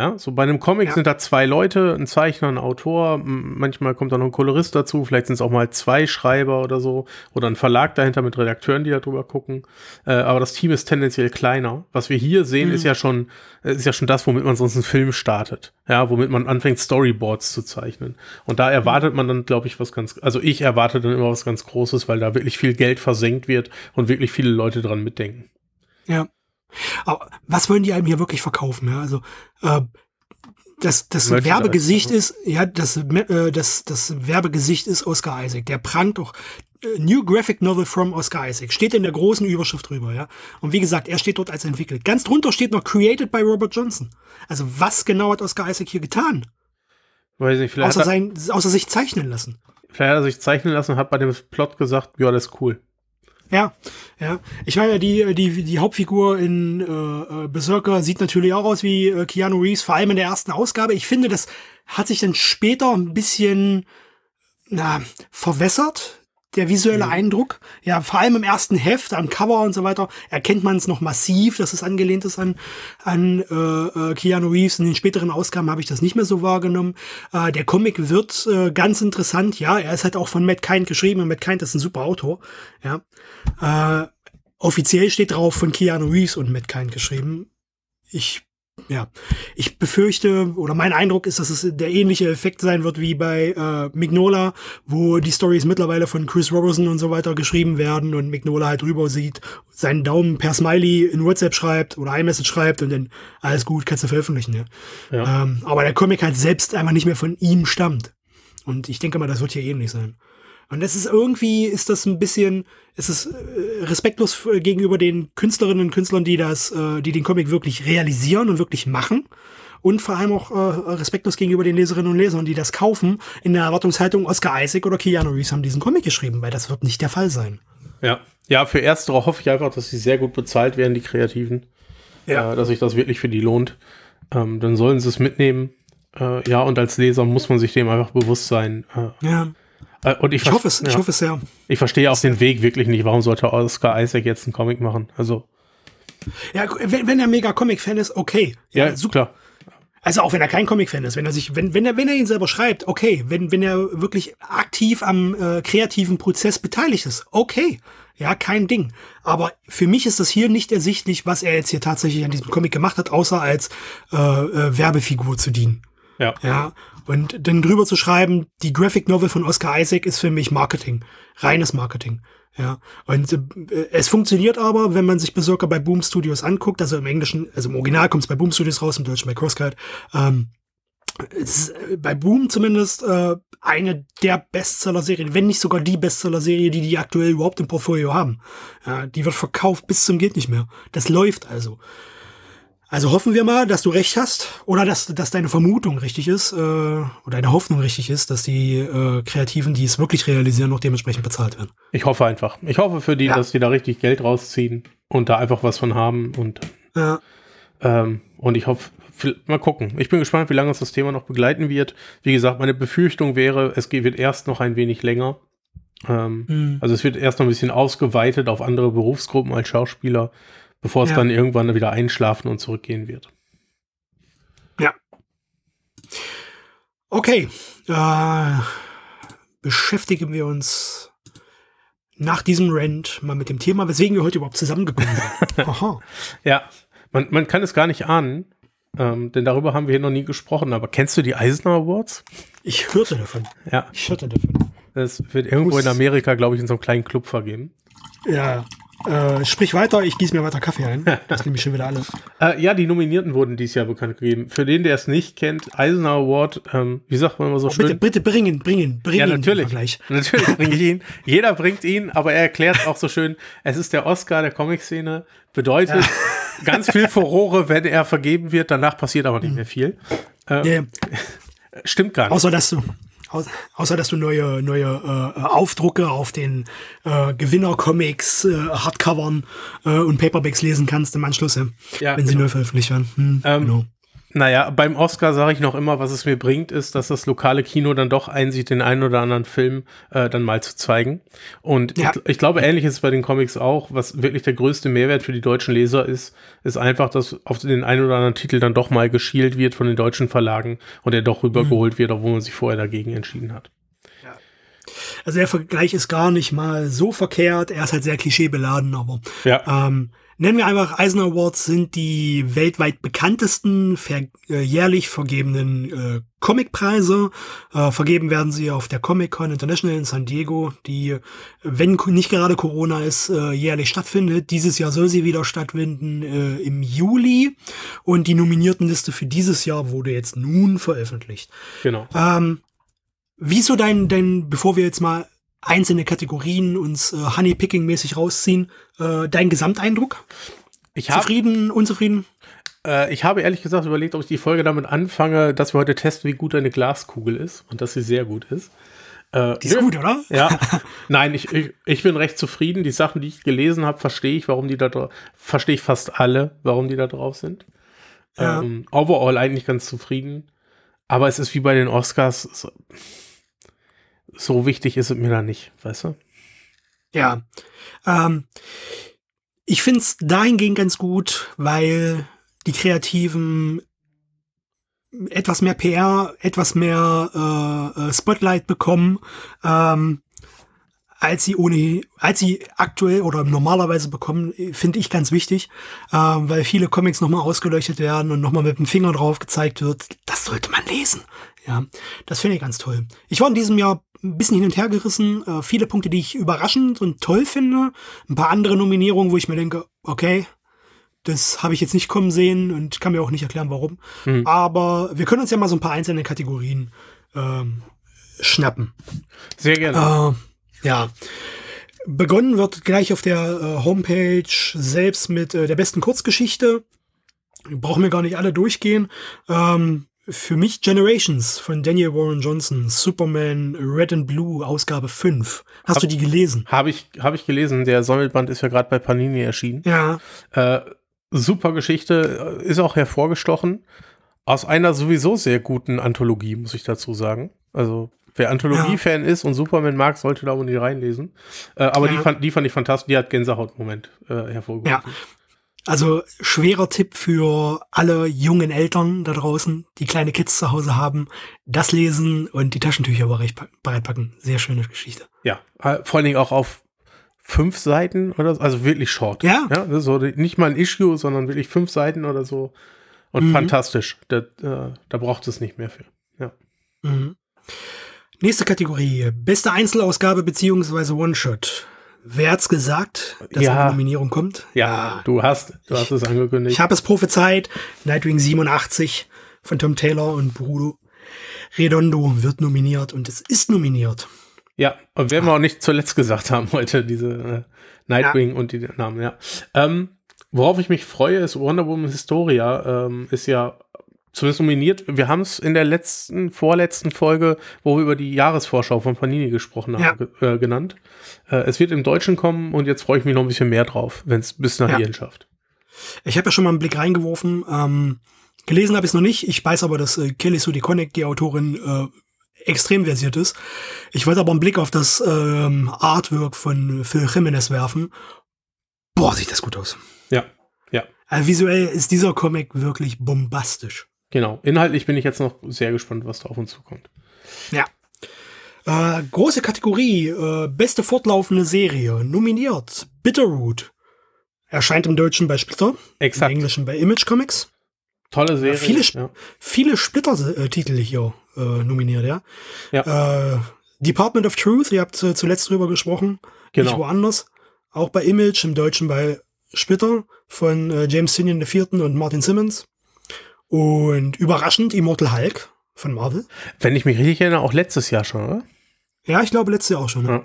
Ja, so bei einem Comic ja. sind da zwei Leute, ein Zeichner, ein Autor, manchmal kommt da noch ein Kolorist dazu, vielleicht sind es auch mal zwei Schreiber oder so oder ein Verlag dahinter mit Redakteuren, die da drüber gucken. Äh, aber das Team ist tendenziell kleiner. Was wir hier sehen, mhm. ist ja schon, äh, ist ja schon das, womit man sonst einen Film startet. Ja, womit man anfängt, Storyboards zu zeichnen. Und da erwartet man dann, glaube ich, was ganz, also ich erwarte dann immer was ganz Großes, weil da wirklich viel Geld versenkt wird und wirklich viele Leute dran mitdenken. Ja. Aber was wollen die einem hier wirklich verkaufen? Ja? Also äh, das, das Werbegesicht ist, ja, das, äh, das, das Werbegesicht ist Oscar Isaac. Der prangt doch äh, New Graphic Novel from Oscar Isaac. Steht in der großen Überschrift drüber, ja. Und wie gesagt, er steht dort als entwickelt. Ganz drunter steht noch Created by Robert Johnson. Also was genau hat Oscar Isaac hier getan? Weiß nicht, vielleicht. Außer, sein, außer sich zeichnen lassen. Vielleicht hat er sich zeichnen lassen und hat bei dem Plot gesagt, ja, das ist cool. Ja, ja. Ich meine, die, die, die Hauptfigur in äh, äh, Berserker sieht natürlich auch aus wie äh, Keanu Reeves, vor allem in der ersten Ausgabe. Ich finde, das hat sich dann später ein bisschen na, verwässert, der visuelle mhm. Eindruck. Ja, vor allem im ersten Heft, am Cover und so weiter, erkennt man es noch massiv, dass es angelehnt ist an, an äh, äh, Keanu Reeves. In den späteren Ausgaben habe ich das nicht mehr so wahrgenommen. Äh, der Comic wird äh, ganz interessant. Ja, er ist halt auch von Matt Kind geschrieben und Matt Kind ist ein super Autor. Ja. Äh, offiziell steht drauf von Keanu Reeves und Matt Kind geschrieben. Ich ja, ich befürchte, oder mein Eindruck ist, dass es der ähnliche Effekt sein wird wie bei äh, Mignola, wo die Stories mittlerweile von Chris Robertson und so weiter geschrieben werden und Mignola halt drüber sieht, seinen Daumen per Smiley in WhatsApp schreibt oder iMessage schreibt und dann alles gut, kannst du veröffentlichen. Ja. ja. Ähm, aber der Comic halt selbst einfach nicht mehr von ihm stammt. Und ich denke mal, das wird hier ähnlich sein. Und das ist irgendwie, ist das ein bisschen, ist es äh, respektlos gegenüber den Künstlerinnen und Künstlern, die das, äh, die den Comic wirklich realisieren und wirklich machen. Und vor allem auch äh, respektlos gegenüber den Leserinnen und Lesern, die das kaufen, in der Erwartungshaltung, Oscar Isaac oder Keanu Reeves haben diesen Comic geschrieben, weil das wird nicht der Fall sein. Ja, ja, für Erstere hoffe ich einfach, dass sie sehr gut bezahlt werden, die Kreativen. Ja. Äh, dass sich das wirklich für die lohnt. Ähm, dann sollen sie es mitnehmen. Äh, ja, und als Leser muss man sich dem einfach bewusst sein. Äh, ja. Äh, und ich, ich hoffe es, ja. ich hoffe es sehr. Ich verstehe auch den Weg wirklich nicht. Warum sollte Oscar Isaac jetzt einen Comic machen? Also. Ja, wenn, wenn er mega Comic-Fan ist, okay. Ja, ja super. Klar. Also auch wenn er kein Comic-Fan ist, wenn er sich, wenn, wenn er, wenn er ihn selber schreibt, okay, wenn, wenn er wirklich aktiv am äh, kreativen Prozess beteiligt ist, okay. Ja, kein Ding. Aber für mich ist das hier nicht ersichtlich, was er jetzt hier tatsächlich an diesem Comic gemacht hat, außer als äh, äh, Werbefigur zu dienen. Ja. Ja. Und dann drüber zu schreiben, die Graphic Novel von Oscar Isaac ist für mich Marketing. Reines Marketing. Ja. Und äh, es funktioniert aber, wenn man sich Berserker bei Boom Studios anguckt, also im Englischen, also im Original kommt es bei Boom Studios raus, im Deutschen bei Crosscut. Ähm, ist äh, bei Boom zumindest äh, eine der Bestseller-Serien, wenn nicht sogar die Bestseller-Serie, die die aktuell überhaupt im Portfolio haben. Ja, die wird verkauft bis zum geht nicht mehr. Das läuft also. Also hoffen wir mal, dass du recht hast oder dass, dass deine Vermutung richtig ist äh, oder deine Hoffnung richtig ist, dass die äh, Kreativen, die es wirklich realisieren, noch dementsprechend bezahlt werden. Ich hoffe einfach. Ich hoffe für die, ja. dass die da richtig Geld rausziehen und da einfach was von haben und ja. ähm, und ich hoffe, mal gucken. Ich bin gespannt, wie lange uns das Thema noch begleiten wird. Wie gesagt, meine Befürchtung wäre, es wird erst noch ein wenig länger. Ähm, mhm. Also es wird erst noch ein bisschen ausgeweitet auf andere Berufsgruppen als Schauspieler bevor es ja. dann irgendwann wieder einschlafen und zurückgehen wird. Ja. Okay. Äh, beschäftigen wir uns nach diesem Rant mal mit dem Thema, weswegen wir heute überhaupt zusammengekommen sind. Aha. ja, man, man kann es gar nicht ahnen, ähm, denn darüber haben wir hier noch nie gesprochen. Aber kennst du die Eisner Awards? Ich hörte davon. Ja. Ich hörte davon. Es wird irgendwo in Amerika, glaube ich, in so einem kleinen Club vergeben. Ja. Äh, sprich weiter, ich gieße mir weiter Kaffee ein. Das nehme ich schon wieder alle. Äh, ja, die Nominierten wurden dieses Jahr bekannt gegeben. Für den, der es nicht kennt, Eisenhower Award, ähm, wie sagt man immer so oh, schön? Bitte, bitte bringen, bringen, bringen. Ja, natürlich. Natürlich bringe ich ihn. Jeder bringt ihn, aber er erklärt auch so schön, es ist der Oscar der Comic-Szene. Bedeutet ja. ganz viel Furore, wenn er vergeben wird. Danach passiert aber nicht mehr viel. Ähm, yeah. Stimmt gar nicht. Außer, dass du, außer dass du neue, neue äh, Aufdrucke auf den äh, Gewinner-Comics, äh, Hardcovern äh, und Paperbacks lesen kannst im Anschluss, ja, ja wenn genau. sie neu veröffentlicht werden. Hm, ähm, genau. Naja, beim Oscar sage ich noch immer, was es mir bringt, ist, dass das lokale Kino dann doch einsieht, den einen oder anderen Film äh, dann mal zu zeigen. Und ja. ich, ich, glaube, ähnlich ist es bei den Comics auch. Was wirklich der größte Mehrwert für die deutschen Leser ist, ist einfach, dass auf den einen oder anderen Titel dann doch mal geschielt wird von den deutschen Verlagen und er doch rübergeholt mhm. wird, obwohl man sich vorher dagegen entschieden hat. Also der Vergleich ist gar nicht mal so verkehrt. Er ist halt sehr klischeebeladen, aber ja. ähm, Nennen wir einfach, Eisner Awards sind die weltweit bekanntesten ver äh, jährlich vergebenen äh, Comicpreise. Äh, vergeben werden sie auf der Comic Con International in San Diego, die, wenn nicht gerade Corona ist, äh, jährlich stattfindet. Dieses Jahr soll sie wieder stattfinden äh, im Juli. Und die Nominiertenliste für dieses Jahr wurde jetzt nun veröffentlicht. Genau. Ähm, wieso dein, dein, bevor wir jetzt mal einzelne Kategorien uns äh, Honeypicking-mäßig rausziehen. Äh, dein Gesamteindruck? Ich hab, Zufrieden, unzufrieden? Äh, ich habe ehrlich gesagt überlegt, ob ich die Folge damit anfange, dass wir heute testen, wie gut eine Glaskugel ist und dass sie sehr gut ist. Äh, die ist gut, oder? Ja. Nein, ich, ich, ich bin recht zufrieden. Die Sachen, die ich gelesen habe, verstehe ich, warum die da drauf, verstehe ich fast alle, warum die da drauf sind. Ja. Ähm, overall eigentlich ganz zufrieden. Aber es ist wie bei den Oscars. So, so wichtig ist es mir da nicht, weißt du? Ja. Ähm, ich finde es dahingehend ganz gut, weil die Kreativen etwas mehr PR, etwas mehr äh, äh, Spotlight bekommen, ähm, als sie ohne, als sie aktuell oder normalerweise bekommen, finde ich ganz wichtig, äh, weil viele Comics nochmal ausgeleuchtet werden und nochmal mit dem Finger drauf gezeigt wird. Das sollte man lesen. Ja, das finde ich ganz toll. Ich war in diesem Jahr ein bisschen hin und her gerissen. Äh, viele Punkte, die ich überraschend und toll finde. Ein paar andere Nominierungen, wo ich mir denke, okay, das habe ich jetzt nicht kommen sehen und kann mir auch nicht erklären, warum. Mhm. Aber wir können uns ja mal so ein paar einzelne Kategorien ähm, schnappen. Sehr gerne. Äh, ja. Begonnen wird gleich auf der äh, Homepage selbst mit äh, der besten Kurzgeschichte. Brauchen wir gar nicht alle durchgehen. Ähm, für mich Generations von Daniel Warren Johnson, Superman Red and Blue, Ausgabe 5. Hast hab, du die gelesen? Habe ich, hab ich gelesen. Der Sammelband ist ja gerade bei Panini erschienen. Ja. Äh, super Geschichte, ist auch hervorgestochen. Aus einer sowieso sehr guten Anthologie, muss ich dazu sagen. Also Wer Anthologie-Fan ja. ist und Superman mag, sollte da unten reinlesen. Äh, aber ja. die, fand, die fand ich fantastisch. Die hat Gänsehaut-Moment äh, hervorgehoben. Ja. Also schwerer Tipp für alle jungen Eltern da draußen, die kleine Kids zu Hause haben. Das lesen und die Taschentücher bereitpacken. Sehr schöne Geschichte. Ja, äh, vor allen Dingen auch auf fünf Seiten oder so, also wirklich short. Ja. ja so nicht mal ein Issue, sondern wirklich fünf Seiten oder so. Und mhm. fantastisch. Da, äh, da braucht es nicht mehr für. Ja. Mhm. Nächste Kategorie. Beste Einzelausgabe beziehungsweise One-Shot. Wer hat's gesagt, dass ja. eine Nominierung kommt? Ja, du hast, du hast es angekündigt. Ich habe es prophezeit. Nightwing 87 von Tom Taylor und Bruno Redondo wird nominiert und es ist nominiert. Ja, und werden wir auch nicht zuletzt gesagt haben heute, diese äh, Nightwing ja. und die Namen, ja. Ähm, worauf ich mich freue, ist Wonder Woman Historia, ähm, ist ja zumindest nominiert. Wir haben es in der letzten, vorletzten Folge, wo wir über die Jahresvorschau von Panini gesprochen haben, ja. äh, genannt. Äh, es wird im Deutschen kommen und jetzt freue ich mich noch ein bisschen mehr drauf, wenn es bis nach ja. hierhin schafft. Ich habe ja schon mal einen Blick reingeworfen. Ähm, gelesen habe ich es noch nicht. Ich weiß aber, dass äh, Kelly Sue DeConnick, die Autorin, äh, extrem versiert ist. Ich wollte aber einen Blick auf das ähm, Artwork von Phil Jimenez werfen. Boah, sieht das gut aus. Ja, ja. Also visuell ist dieser Comic wirklich bombastisch. Genau. Inhaltlich bin ich jetzt noch sehr gespannt, was da auf uns zukommt. Ja. Äh, große Kategorie, äh, beste fortlaufende Serie, nominiert Bitterroot. Erscheint im Deutschen bei Splitter, Exakt. im Englischen bei Image Comics. Tolle Serie. Äh, viele, ja. viele Splitter-Titel hier äh, nominiert, ja. ja. Äh, Department of Truth, ihr habt äh, zuletzt drüber gesprochen, genau. nicht woanders. Auch bei Image, im Deutschen bei Splitter von James Sinian IV. und Martin Simmons. Und überraschend Immortal Hulk von Marvel. Wenn ich mich richtig erinnere, auch letztes Jahr schon, oder? Ja, ich glaube letztes Jahr auch schon. Ne?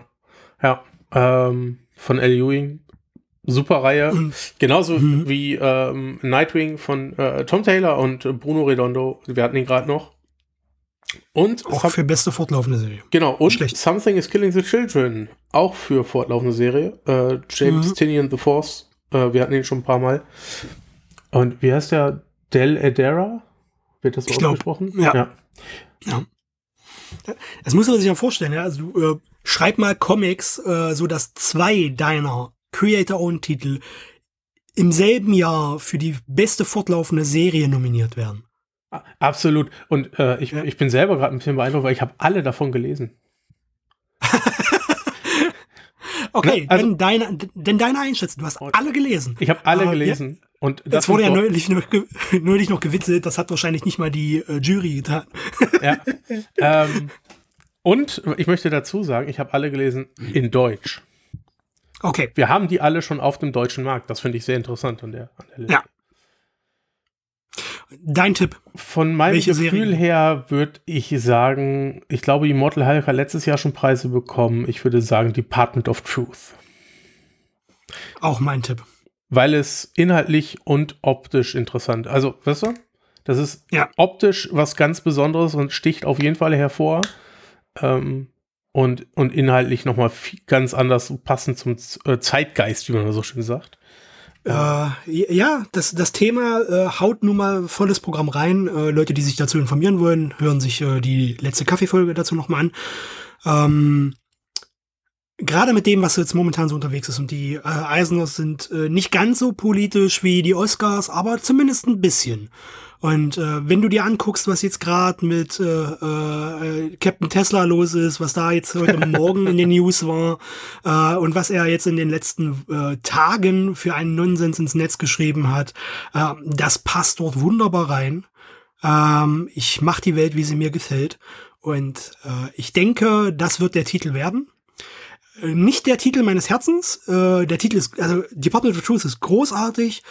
Ja, ja ähm, von L. Ewing. Super Reihe. Mhm. Genauso mhm. wie ähm, Nightwing von äh, Tom Taylor und Bruno Redondo. Wir hatten ihn gerade noch. Und auch für beste fortlaufende Serie. Genau, und Schlecht. Something is Killing the Children. Auch für fortlaufende Serie. Äh, James mhm. Tinney and the Force. Äh, wir hatten ihn schon ein paar Mal. Und wie heißt der? Del Edera? Wird das so ausgesprochen? Ja. ja. ja. Das muss man sich ja vorstellen. Ja? Also du äh, schreib mal Comics, äh, so dass zwei deiner Creator-Owned-Titel im selben Jahr für die beste fortlaufende Serie nominiert werden. Absolut. Und äh, ich, ja. ich bin selber gerade ein bisschen beeindruckt, weil ich habe alle davon gelesen. okay, ne? also, denn, deine, denn deine Einschätzung, du hast alle gelesen. Ich habe alle gelesen. Ja, und das wurde ja neulich noch, neulich noch gewitzelt, das hat wahrscheinlich nicht mal die äh, Jury getan. ja. ähm, und ich möchte dazu sagen, ich habe alle gelesen in Deutsch. Okay. Wir haben die alle schon auf dem deutschen Markt. Das finde ich sehr interessant an der, an der Liste. Ja. Dein Tipp. Von meinem Welche Gefühl Serie? her würde ich sagen, ich glaube, Immortal Hulk hat letztes Jahr schon Preise bekommen. Ich würde sagen, Department of Truth. Auch mein Tipp weil es inhaltlich und optisch interessant. Also, weißt du? Das ist ja. optisch was ganz Besonderes und sticht auf jeden Fall hervor. Ähm, und, und inhaltlich nochmal ganz anders, passend zum äh, Zeitgeist, wie man so schön sagt. Äh, ja, das, das Thema äh, haut nun mal volles Programm rein. Äh, Leute, die sich dazu informieren wollen, hören sich äh, die letzte Kaffeefolge dazu nochmal an. Ähm, gerade mit dem, was jetzt momentan so unterwegs ist und die äh, Eisners sind äh, nicht ganz so politisch wie die Oscars, aber zumindest ein bisschen. Und äh, wenn du dir anguckst, was jetzt gerade mit äh, äh, Captain Tesla los ist, was da jetzt heute Morgen in den News war äh, und was er jetzt in den letzten äh, Tagen für einen Nonsens ins Netz geschrieben hat, äh, das passt dort wunderbar rein. Ähm, ich mache die Welt, wie sie mir gefällt. Und äh, ich denke, das wird der Titel werden. Äh, nicht der Titel meines Herzens. Äh, der Titel ist, also Department of Truth ist großartig,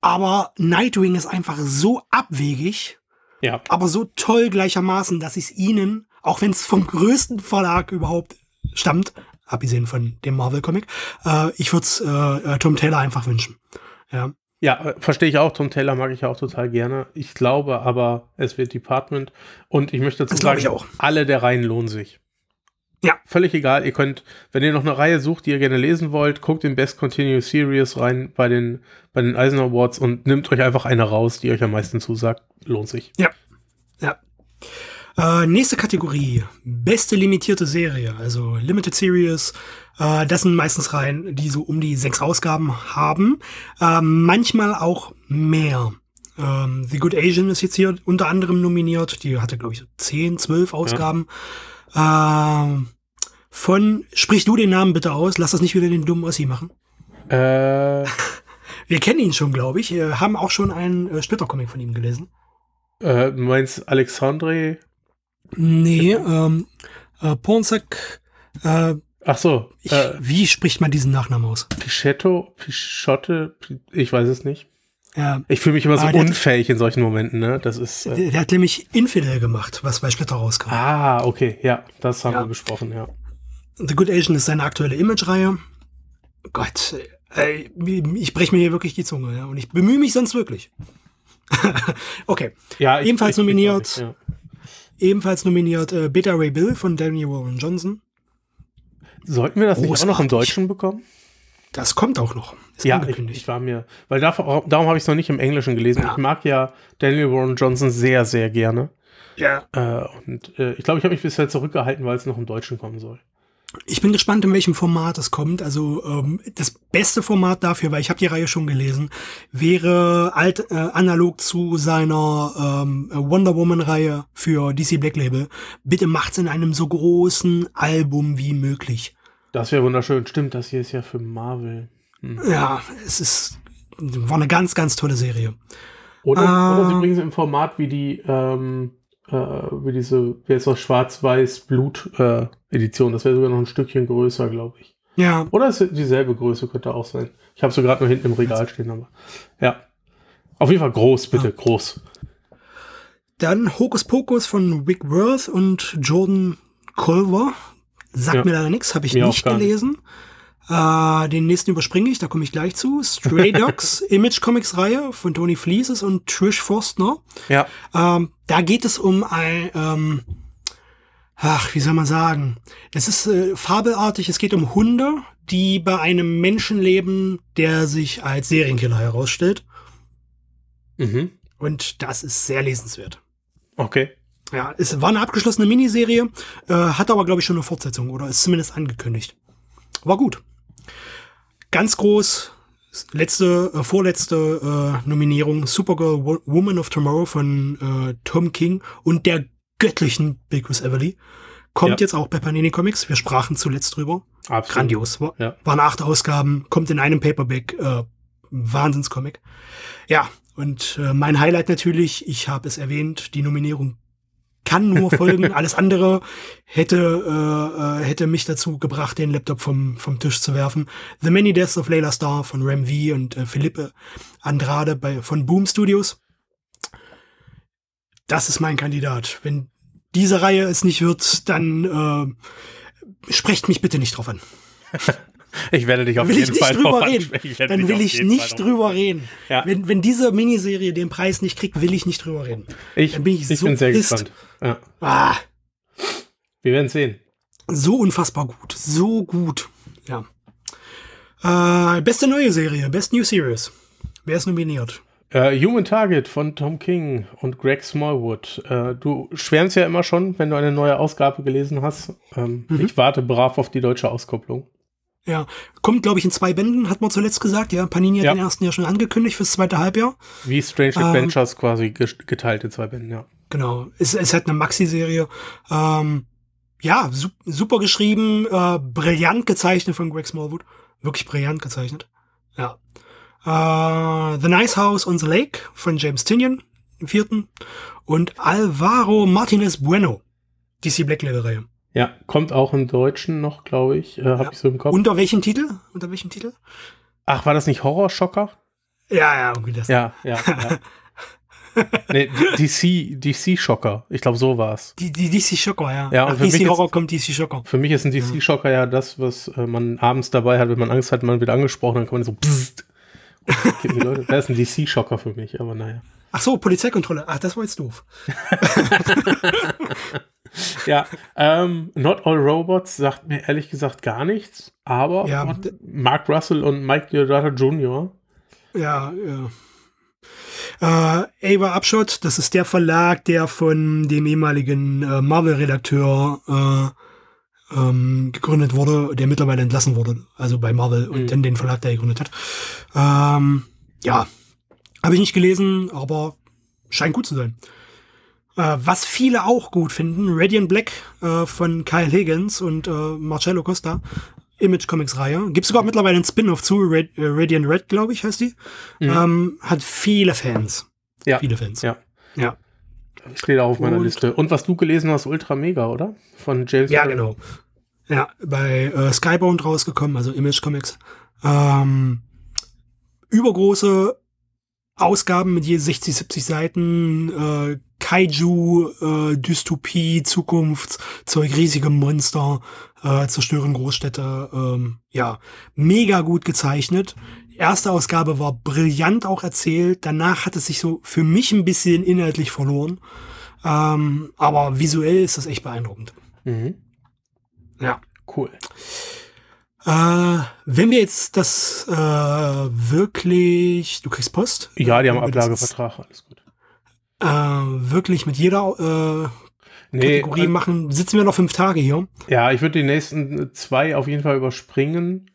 aber Nightwing ist einfach so abwegig, ja. aber so toll gleichermaßen, dass ich es ihnen auch wenn es vom größten Verlag überhaupt stammt, abgesehen von dem Marvel-Comic, äh, ich würde es äh, äh, Tom Taylor einfach wünschen. Ja. Ja, äh, verstehe ich auch. Tom Taylor mag ich auch total gerne. Ich glaube aber, es wird Department. Und ich möchte dazu Das sagen, alle der Reihen lohnen sich. Ja. Völlig egal. Ihr könnt, wenn ihr noch eine Reihe sucht, die ihr gerne lesen wollt, guckt in Best Continuous Series rein bei den, bei den Eisner Awards und nimmt euch einfach eine raus, die euch am meisten zusagt. Lohnt sich. Ja. Ja. Äh, nächste Kategorie. Beste limitierte Serie, also Limited Series. Äh, das sind meistens Reihen, die so um die sechs Ausgaben haben. Äh, manchmal auch mehr. Ähm, The Good Asian ist jetzt hier unter anderem nominiert. Die hatte, glaube ich, so 10, 12 Ausgaben. Ähm, von, sprich du den Namen bitte aus, lass das nicht wieder den dummen Ossi machen. Äh, Wir kennen ihn schon, glaube ich. Wir haben auch schon einen äh, Splitter-Comic von ihm gelesen. äh, meinst Alexandre? Nee, ähm, äh, Ponsak, äh, Ach so, ich, äh, wie spricht man diesen Nachnamen aus? Pichetto, Pichotte, ich weiß es nicht. Ja, Ich fühle mich immer so der hat- unfähig in solchen Momenten, ne? Das ist. Äh, der, hat nämlich Infidel gemacht, was bei Splitter rauskam. ah, okay, ja, das haben Ja. wir besprochen, ja. The Good Asian ist seine aktuelle Image-Reihe. Gott, äh, ich breche mir hier wirklich die Zunge, ja, und ich bemühe mich sonst wirklich. okay, Ja, Ebenfalls nominiert. nicht, ja. ebenfalls nominiert äh, Beta Ray Bill von Daniel Warren Johnson. Sollten wir das nicht auch noch im Großartig. Deutschen bekommen? Das kommt auch noch. Ist Ja, ich, angekündigt. ich war mir, weil davor, darum habe ich es noch nicht im Englischen gelesen. Ja. Ich mag ja Daniel Warren Johnson sehr, sehr gerne. ja. Äh, und äh, ich glaube, ich habe mich bisher zurückgehalten, weil es noch im Deutschen kommen soll. Ich bin gespannt, in welchem Format es kommt. Also ähm, das beste Format dafür, weil ich habe die Reihe schon gelesen, wäre alt äh, analog zu seiner ähm, Wonder Woman Reihe für DC Black Label. Bitte macht's in einem so großen Album wie möglich. Das wäre wunderschön. Stimmt, das hier ist ja für Marvel. Hm. Ja, es ist war eine ganz, ganz tolle Serie. Oder, Ah. oder sie bringen sie im Format wie die, ähm, äh, wie diese, wie jetzt noch Schwarz-Weiß-Blut-Edition. das wäre sogar noch ein Stückchen größer, glaube ich. Ja, Oder ist dieselbe Größe, könnte auch sein. Ich habe sie gerade nur hinten im Regal stehen, aber ja. Auf jeden Fall groß, bitte, groß. dann Hokus Pokus von Rick Worth und Jordan Culver. Sagt Ja. mir leider nichts, habe ich Mir nicht gar nicht. gelesen. Äh, den nächsten überspringe ich, da komme ich gleich zu. Stray Dogs Image Comics Reihe von Tony Fleeces und Trish Forstner. Ja. Ähm, da geht es um ein, ähm, ach, wie soll man sagen? Es ist äh, fabelartig, es geht um Hunde, die bei einem Menschen leben, der sich als Serienkiller herausstellt. Mhm. Und das ist sehr lesenswert. Okay. Ja, es war eine abgeschlossene Miniserie, äh, hat aber, glaube ich, schon eine Fortsetzung oder ist zumindest angekündigt. War gut. Ganz groß, letzte, äh, vorletzte äh, Nominierung, Supergirl Wo Woman of Tomorrow von äh, Tom King und der göttlichen Bill Chris Everly. Kommt Ja. jetzt auch bei Panini Comics. Wir sprachen zuletzt drüber. Absolut. Grandios. War, Ja. waren acht Ausgaben, kommt in einem Paperback. Äh, Wahnsinnscomic. Ja, und äh, mein Highlight natürlich, ich habe es erwähnt, die Nominierung kann nur folgen. Alles andere hätte, äh, äh, hätte mich dazu gebracht, den Laptop vom, vom Tisch zu werfen. The Many Deaths of Layla Starr von Ram V und äh, Philippe Andrade bei, von Boom Studios. Das ist mein Kandidat. Wenn diese Reihe es nicht wird, dann äh, sprecht mich bitte nicht drauf an. Ich werde dich auf will jeden Fall drüber reden. Dann will ich nicht drüber reden. Ja. Wenn, wenn diese Miniserie den Preis nicht kriegt, will ich nicht drüber reden. Ich, Dann bin ich ich so bin sehr pisst. gespannt. Ja. Ah, Wir werden sehen. so unfassbar gut. So gut. Ja. Äh, beste neue Serie, Best New Series. Wer ist nominiert? Äh, Human Target von Tom King und Greg Smallwood. Äh, du schwärmst ja immer schon, wenn du eine neue Ausgabe gelesen hast. Ähm, Mhm. Ich warte brav auf die deutsche Auskopplung. Ja, kommt, glaube ich, in zwei Bänden, hat man zuletzt gesagt. Ja, Panini hat Ja. den ersten ja schon angekündigt fürs zweite Halbjahr. Wie Strange Ähm. Adventures quasi ges- geteilt in zwei Bänden, ja. Genau. Es ist halt eine Maxi-Serie. Ähm, ja, su super geschrieben, äh, brillant gezeichnet von Greg Smallwood. Wirklich brillant gezeichnet. Ja. Äh, the Nice House on the Lake von James Tinian im vierten. Und Alvaro Martinez Bueno. DC Black Label Reihe. Ja, kommt auch im Deutschen noch, glaube ich. Äh, Hab Ja. ich so im Kopf. Unter welchem Titel? Unter welchem Titel? Ach, war das nicht Horrorschocker? Ja, ja, irgendwie das. Ja, ja, ja. nee, DC, DC Schocker. Ich glaube, so war's. Die, die DC Schocker, ja. Ja, und Nach für mich DC Horror ist- kommt DC Schocker. Für mich ist ein DC Schocker ja das, was äh, man abends dabei hat, wenn man Angst hat, man wird angesprochen, dann kann man so pssst. Und gibt die Leute. Das ist ein DC Schocker für mich, aber naja. Ach so, Polizeikontrolle. Ach, das war jetzt doof. Ja, ähm, Not All Robots sagt mir ehrlich gesagt gar nichts, aber Ja, und Mark Russell und Mike Deodato Jr. Ja, ja. Äh, Ava Upshot, das ist der Verlag, der von dem ehemaligen äh, Marvel-Redakteur äh, ähm, gegründet wurde, der mittlerweile entlassen wurde, also bei Marvel und Mhm. dann den Verlag, der gegründet hat. Ähm, ja, habe ich nicht gelesen, aber scheint gut zu sein. Äh, was viele auch gut finden, Radiant Black äh, von Kyle Higgins und äh, Marcello Costa, Image Comics Reihe. Gibt sogar mittlerweile einen Spin-off zu, Rad, äh, Radiant Red, glaube ich, heißt die. Ähm, hat viele Fans. Ja, Viele Fans. ja, Ja, steht auch auf meiner Und- Liste. Und was du gelesen hast, Ultra Mega, oder? Von James. ja Gunn. genau. Ja, bei äh, Skybound rausgekommen, also Image Comics. Ähm, übergroße Ausgaben mit je 60, 70 Seiten, äh, Kaiju, äh, Dystopie, Zukunftszeug, riesige Monster, äh, zerstören Großstädte. Ähm, ja, mega gut gezeichnet. Erste Ausgabe war brillant auch erzählt. Danach hat es sich so für mich ein bisschen inhaltlich verloren. Ähm, aber visuell ist das echt beeindruckend. Mhm. Ja. Cool. Äh, wenn wir jetzt das äh, wirklich, du kriegst Post? Ja, die haben Ablagevertrag, alles gut. Äh, wirklich mit jeder äh, Nee, Kategorie äh, machen, sitzen wir noch fünf Tage hier. ja, ich würde die nächsten zwei auf jeden Fall überspringen.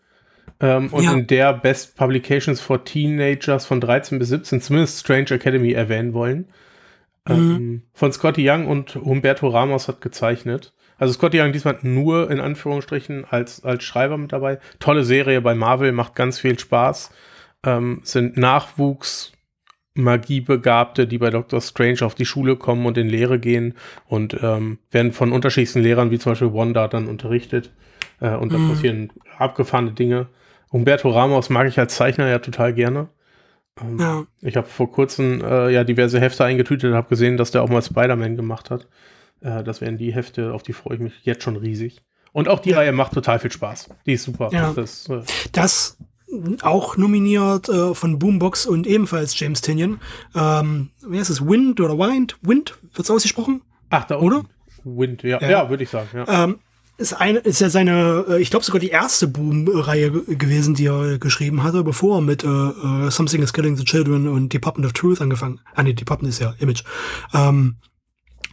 Ähm, und Ja. in der Best Publications for Teenagers von 13 bis 17 zumindest Strange Academy erwähnen wollen. Mhm. Ähm, von Scotty Young und Humberto Ramos hat gezeichnet. Also Scotty Young diesmal nur in Anführungsstrichen als, als Schreiber mit dabei. Tolle Serie bei Marvel, macht ganz viel Spaß. Ähm, sind Nachwuchs Magiebegabte, die bei Dr. Strange auf die Schule kommen und in Lehre gehen und ähm, werden von unterschiedlichsten Lehrern, wie zum Beispiel Wanda, dann unterrichtet. Äh, und da Mhm. passieren abgefahrene Dinge. Humberto Ramos mag ich als Zeichner ja total gerne. Ähm, Ja. Ich habe vor kurzem äh, ja diverse Hefte eingetütet und habe gesehen, dass der auch mal Spider-Man gemacht hat. Äh, das wären die Hefte, auf die freue ich mich jetzt schon riesig. Und auch die Ja. Reihe macht total viel Spaß. Die ist super. Ja. Das, äh, Das auch nominiert äh, von Boombox und ebenfalls James Tinian. Ähm, wie heißt es? Wind oder Wind? Wind? Wird's ausgesprochen? ach, da Oder? Wind, ja, Ja. ja. würde ich sagen. Ja. Ähm, ist, eine, ist ja seine, äh, ich glaube sogar die erste Boom-Reihe ge- gewesen, die er geschrieben hatte, bevor er mit äh, äh, Something is Killing the Children und Department of Truth angefangen. Ah nee, Department ist ja Image. Ähm,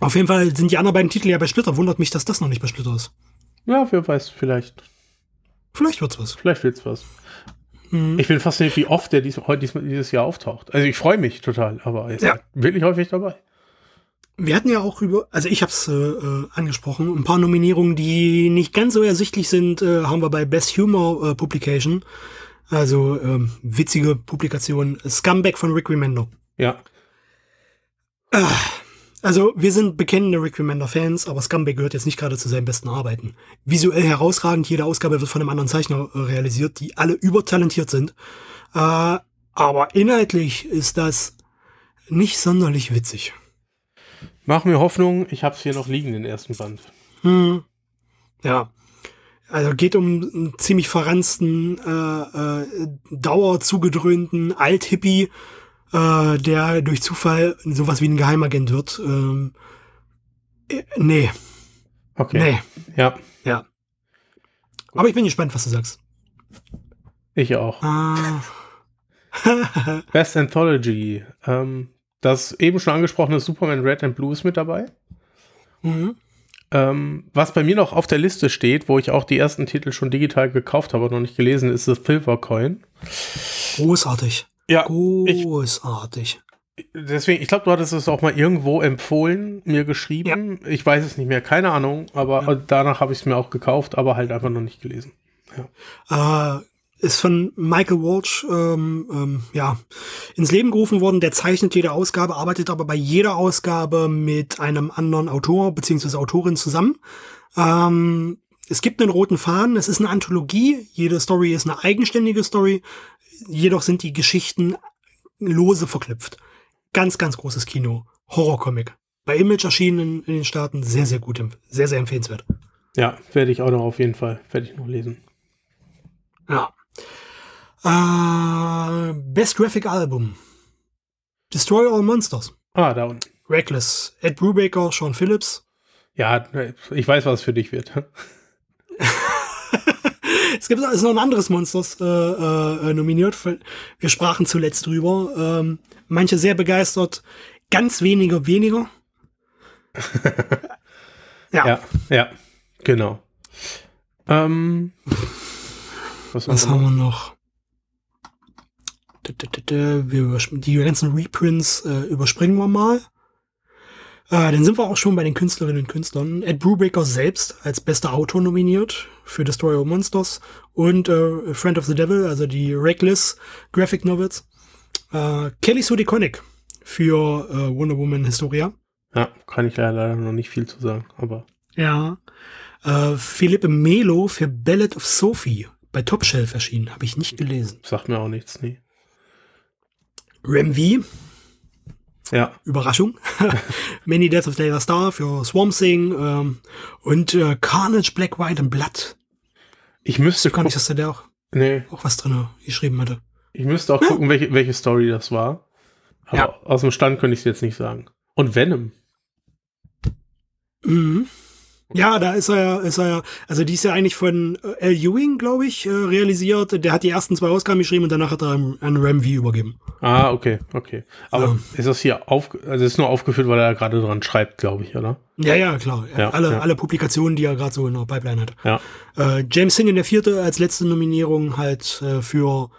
auf jeden Fall sind die anderen beiden Titel ja bei Splitter. Wundert mich, dass das noch nicht bei Splitter ist. ja, wer weiß, vielleicht. Vielleicht wird's was. Vielleicht wird's was. Mhm. Ich bin fasziniert, wie oft der dies, heute dies, dieses Jahr auftaucht. Also ich freue mich total, aber er ist Ja. halt wirklich häufig dabei. Wir hatten ja auch über, also ich habe es äh, äh, angesprochen, ein paar Nominierungen, die nicht ganz so ersichtlich sind, äh, haben wir bei Best Humor äh, Publication. Also ähm, witzige Publikation. Scumbag von Rick Remender. Ja. Also wir sind bekennende Rick Remender-Fans, aber Scumbag gehört jetzt nicht gerade zu seinen besten Arbeiten. Visuell herausragend, jede Ausgabe wird von einem anderen Zeichner äh, realisiert, die alle übertalentiert sind. Äh, aber inhaltlich ist das nicht sonderlich witzig. Mach mir Hoffnung, ich habe es hier noch liegen, den ersten Band. Hm. Ja. Also geht um einen ziemlich verransten, äh, äh, dauerzugedröhnten Alt-Hippie, äh, der durch Zufall sowas wie ein Geheimagent wird. Ähm, äh, nee, Okay. nee, Ja, ja. Aber ich bin gespannt, was du sagst. ich auch. Ah, Best Anthology. Ähm, das eben schon angesprochene Superman Red and Blue ist mit dabei. mhm. Ähm, was bei mir noch auf der Liste steht, wo ich auch die ersten Titel schon digital gekauft habe, aber noch nicht gelesen, ist The Silver Coin. Großartig. Ja, Großartig. deswegen, ich glaube, du hattest es auch mal irgendwo empfohlen, mir geschrieben. Ich weiß es nicht mehr, keine Ahnung, aber Ja. danach habe ich es mir auch gekauft, aber halt einfach noch nicht gelesen. äh, ist von Michael Walsh ähm, ähm, ja, ins Leben gerufen worden. Der zeichnet jede Ausgabe, arbeitet aber bei jeder Ausgabe mit einem anderen Autor bzw. Autorin zusammen. Ähm, es gibt einen roten Faden, es ist eine Anthologie, jede Story ist eine eigenständige Story, jedoch sind die Geschichten lose verknüpft. ganz, ganz großes Kino. Horrorcomic. Bei Image erschienen in, den Staaten sehr, sehr gut, sehr, sehr empfehlenswert. Ja, werde ich auch noch auf jeden Fall, werde ich noch lesen. Ja. Äh, Best Graphic Album. Destroy All Monsters. Ah, da unten. Reckless. Ed Brubaker, Sean Phillips. Ja, ich weiß, was für dich wird. Es gibt ist noch ein anderes Monsters äh, äh, nominiert. Wir sprachen zuletzt drüber. Ähm, manche sehr begeistert, ganz wenige weniger. ja. ja, ja, genau. Ähm, was, was haben wir noch? Die ganzen Reprints äh, überspringen wir mal. Äh, dann sind wir auch schon bei den Künstlerinnen und Künstlern. Ed Brubaker selbst als bester Autor nominiert für Destroyer Monsters und äh, Friend of the Devil, also die Reckless Graphic Novels. Äh, Kelly Sue DeConnick für äh, Wonder Woman Historia. Ja, kann ich leider noch nicht viel zu sagen, aber. Ja. Äh, Philippe Melo für Ballad of Sophie bei Top Shelf erschienen. Habe ich nicht gelesen. Sagt mir auch nichts, nee. Rem V. Ja. Überraschung. Many Deaths of Layla Star für Swamp Thing ähm, und äh, Carnage, Black, White und Blood. Ich müsste gar nicht, dass der auch, nee. auch was drin geschrieben hatte. Ich müsste auch ja. gucken, welche, welche Story das war. Aber ja. aus dem Stand könnte ich es jetzt nicht sagen. Und Venom. Mhm. Ja, da ist er ja, ist er ja, also die ist ja eigentlich von äh, L. Ewing, glaube ich, äh, realisiert. Der hat die ersten zwei Ausgaben geschrieben und danach hat er an Ram V übergeben. Ah, okay, okay. Aber ja. ist das hier auf, also ist nur aufgeführt, weil er gerade dran schreibt, glaube ich, oder? Ja, ja, klar. Ja, alle, ja. alle Publikationen, die er gerade so in der Pipeline hat. Ja. Äh, James Singen, der vierte, als letzte Nominierung halt äh, für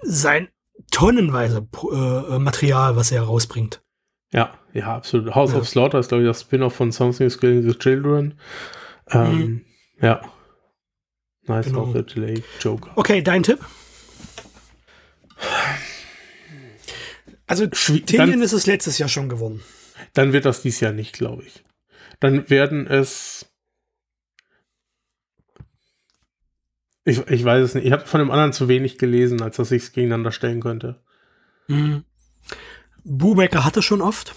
sein tonnenweise äh, Material, was er herausbringt. Ja, ja, absolut. House ja. of Slaughter ist, glaube ich, das Spin-off von Something is Killing the Children. Ähm, mhm. Ja. Nice genau. of the Delay Joker. Okay, dein Tipp? Also, Tinian ist es letztes Jahr schon gewonnen. Dann wird das dieses Jahr nicht, glaube ich. Dann werden es. Ich, ich weiß es nicht. Ich habe von dem anderen zu wenig gelesen, als dass ich es gegeneinander stellen könnte. Mhm. Bubecker hatte schon oft.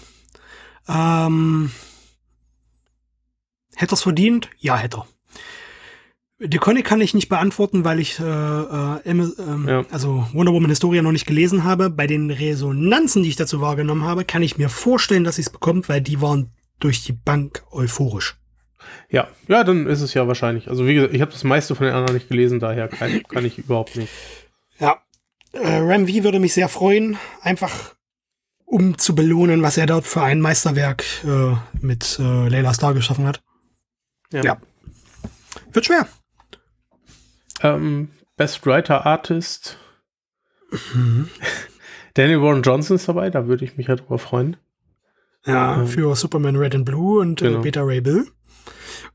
Ähm, hätte er es verdient? Ja, hätte er. Die Conny kann ich nicht beantworten, weil ich äh, äh, ähm, ja. also Wonder Woman Historia noch nicht gelesen habe. Bei den Resonanzen, die ich dazu wahrgenommen habe, kann ich mir vorstellen, dass sie es bekommt, weil die waren durch die Bank euphorisch. Ja, ja, dann ist es ja wahrscheinlich. Also wie gesagt, ich habe das meiste von den anderen nicht gelesen, daher kann, kann ich überhaupt nicht. Ja, äh, Ram V würde mich sehr freuen. Einfach um zu belohnen, was er dort für ein Meisterwerk äh, mit äh, Layla Star geschaffen hat. Ja. ja. Wird schwer. Ähm, Best Writer Artist. Mhm. Daniel Warren Johnson ist dabei, da würde ich mich ja drüber freuen. Ja, ähm, für Superman Red and Blue und äh, genau. äh, Beta Ray Bill.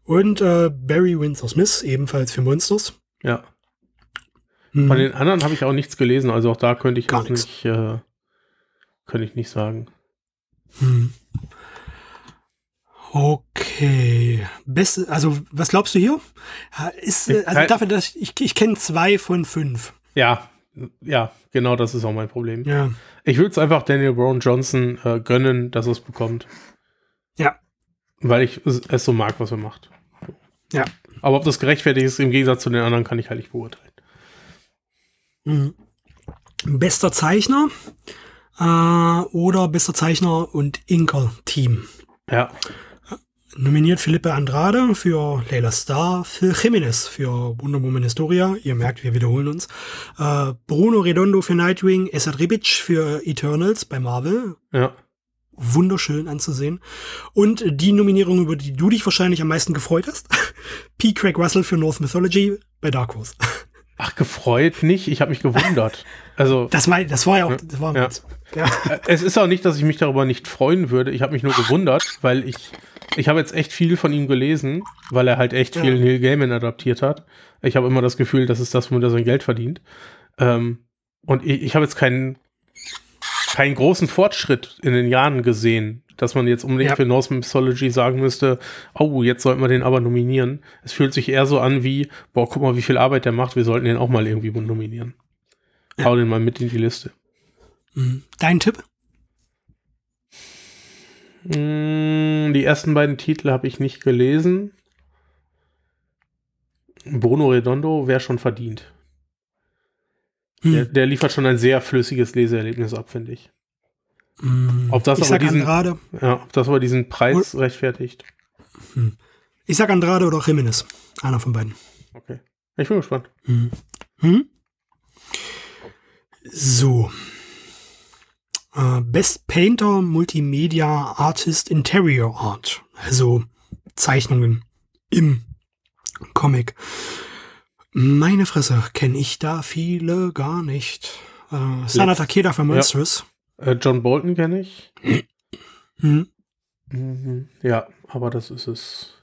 Und äh, Barry Windsor Smith, ebenfalls für Monsters. Ja. Mhm. Von den anderen habe ich auch nichts gelesen, also auch da könnte ich Gar jetzt nicht könnte ich nicht sagen. Hm. Okay. Beste, also, was glaubst du hier? Ist, also dafür, dass ich, ich kenne zwei von fünf. Ja, ja, genau das ist auch mein Problem. Ja. Ich würde es einfach Daniel Brown Johnson äh, gönnen, dass er es bekommt. Ja. Weil ich es so mag, was er macht. Ja. Aber ob das gerechtfertigt ist, im Gegensatz zu den anderen, kann ich halt nicht beurteilen. Mhm. Bester Zeichner äh, oder bester Zeichner und Inker-Team. Ja. Nominiert Philippe Andrade für Layla Star, Phil Jimenez für Wonder Woman Historia, ihr merkt, wir wiederholen uns, äh, Bruno Redondo für Nightwing, Esad Ribic für Eternals bei Marvel. Ja. Wunderschön anzusehen. Und die Nominierung, über die du dich wahrscheinlich am meisten gefreut hast, P. Craig Russell für North Mythology bei Dark Horse. Ach, gefreut nicht. Ich habe mich gewundert. Also das war, das war ja auch. Das war ja. ja. Es ist auch nicht, dass ich mich darüber nicht freuen würde. Ich habe mich nur gewundert, weil ich ich habe jetzt echt viel von ihm gelesen, weil er halt echt viel ja. Neil Gaiman adaptiert hat. Ich habe immer das Gefühl, das ist das, womit er sein Geld verdient. Ähm, und ich, ich habe jetzt keinen keinen großen Fortschritt in den Jahren gesehen, dass man jetzt unbedingt ja. für Norse Mythology sagen müsste, oh, jetzt sollten wir den aber nominieren. Es fühlt sich eher so an wie, boah, guck mal, wie viel Arbeit der macht, wir sollten den auch mal irgendwie nominieren. Ja. Hau den mal mit in die Liste. Mhm. Dein Tipp? Mm, Die ersten beiden Titel habe ich nicht gelesen. Bruno Redondo wäre schon verdient. Hm. Der, der liefert schon ein sehr flüssiges Leseerlebnis ab, finde ich. Hm. Ob das ich aber diesen- Andrade. Ja, ob das aber diesen Preis rechtfertigt. Ich sag Andrade oder Jimenez. Einer von beiden. Okay. Ich bin gespannt. Hm. Hm? So. Äh, Best Painter Multimedia Artist Interior Art. Also Zeichnungen im Comic. Meine Fresse, kenne ich da viele gar nicht. Äh, Sana Takeda für Monstrous. Äh, John Bolton kenne ich. Hm. Mhm. Ja, aber das ist es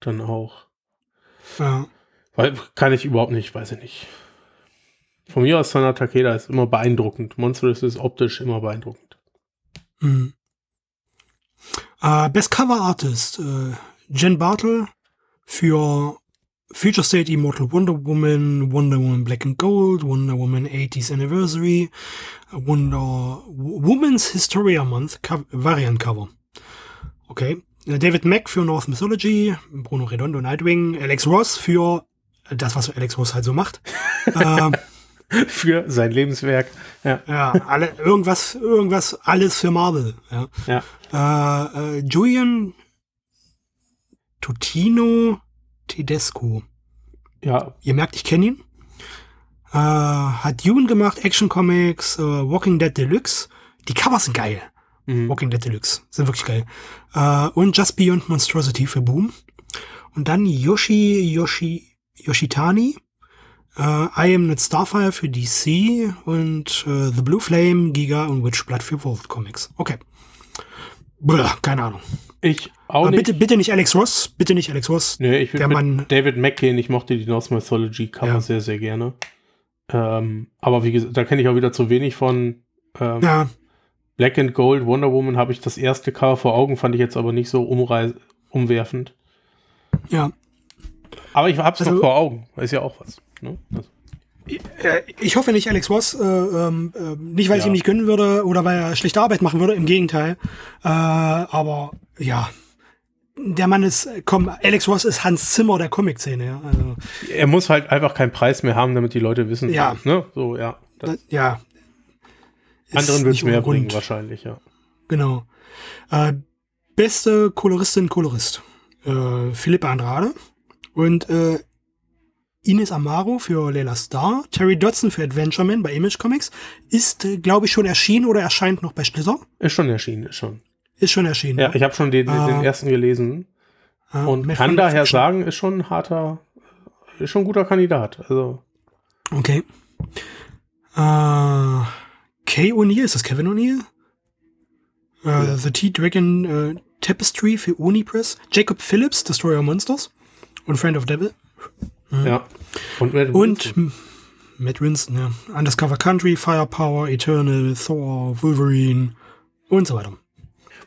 dann auch. Ja. Weil, kann ich überhaupt nicht, weiß ich nicht. Von mir aus Sana Takeda ist immer beeindruckend. Monstrous ist optisch immer beeindruckend. Hm. Äh, Best Cover Artist. Äh, Jen Bartle für Future State Immortal Wonder Woman, Wonder Woman Black and Gold, Wonder Woman 80th Anniversary, Wonder Woman's Historia Month Co Variant Cover. Okay. David Mack für North Mythology, Bruno Redondo Nightwing, Alex Ross für das, was Alex Ross halt so macht. ähm, Für sein Lebenswerk. Ja. ja, alle, irgendwas, irgendwas, alles für Marvel. Ja. ja. Äh, äh, Julian Totino Tedesco. Ja, Ihr merkt, ich kenne ihn. Äh, hat Dune gemacht, Action Comics, äh, Walking Dead Deluxe. Die Covers sind geil. mhm. Walking Dead Deluxe sind wirklich geil. Äh, und Just Beyond Monstrosity für Boom. Und dann Yoshi Yoshi Yoshitani. Äh, I Am Not Starfire für DC und äh, The Blue Flame, Giga und Witchblood für World Comics. Okay. Blah, keine Ahnung. Ich auch Aber nicht. bitte, bitte nicht Alex Ross. Bitte nicht Alex Ross. Nee, ich Mann- mit David McCain, ich mochte die Norse Mythology Cover Ja. sehr, sehr gerne. Ähm, aber wie gesagt, da kenne ich auch wieder zu wenig von. Ähm, Ja, Black and Gold Wonder Woman habe ich das erste Cover vor Augen, fand ich jetzt aber nicht so umwerfend. ja. Aber ich hab's Also- noch vor Augen. Ist ja auch was. Ne? Also, Äh, Ich hoffe nicht Alex Ross, äh, ähm, äh, nicht weil ich Ja. ihm nicht gönnen würde oder weil er schlechte Arbeit machen würde, im Gegenteil. Äh, aber ja, der Mann ist, komm, Alex Ross ist Hans Zimmer der Comic-Szene. Ja, also, er muss halt einfach keinen Preis mehr haben, damit die Leute wissen. Ja. Ne? So, ja. Das, ja. Anderen wird nicht mehr bringen, wahrscheinlich, ja. Genau. Äh, beste Koloristin, Kolorist. Äh, Philippa Andrade und äh, Ines Amaro für Layla Star, Terry Dodson für Adventure Man bei Image Comics. Ist, äh, glaube ich, schon erschienen oder erscheint noch bei Splitter. Ist schon erschienen, ist schon. Ist schon erschienen. Ja, ich habe schon den, den ersten gelesen Ja, und Matt kann daher Fiction. sagen, ist schon ein harter, ist schon ein guter Kandidat. Also, Okay. Äh, Kay O'Neill, ist das Kevin O'Neill? Äh, The T-Dragon äh, Tapestry für Unipress. Jacob Phillips, Destroyer Monsters. Und Friend of Devil. ja. Und, Matt Mhm. Und Matt Winston, ja. Undercover Country, Firepower, Eternal, Thor, Wolverine und so weiter.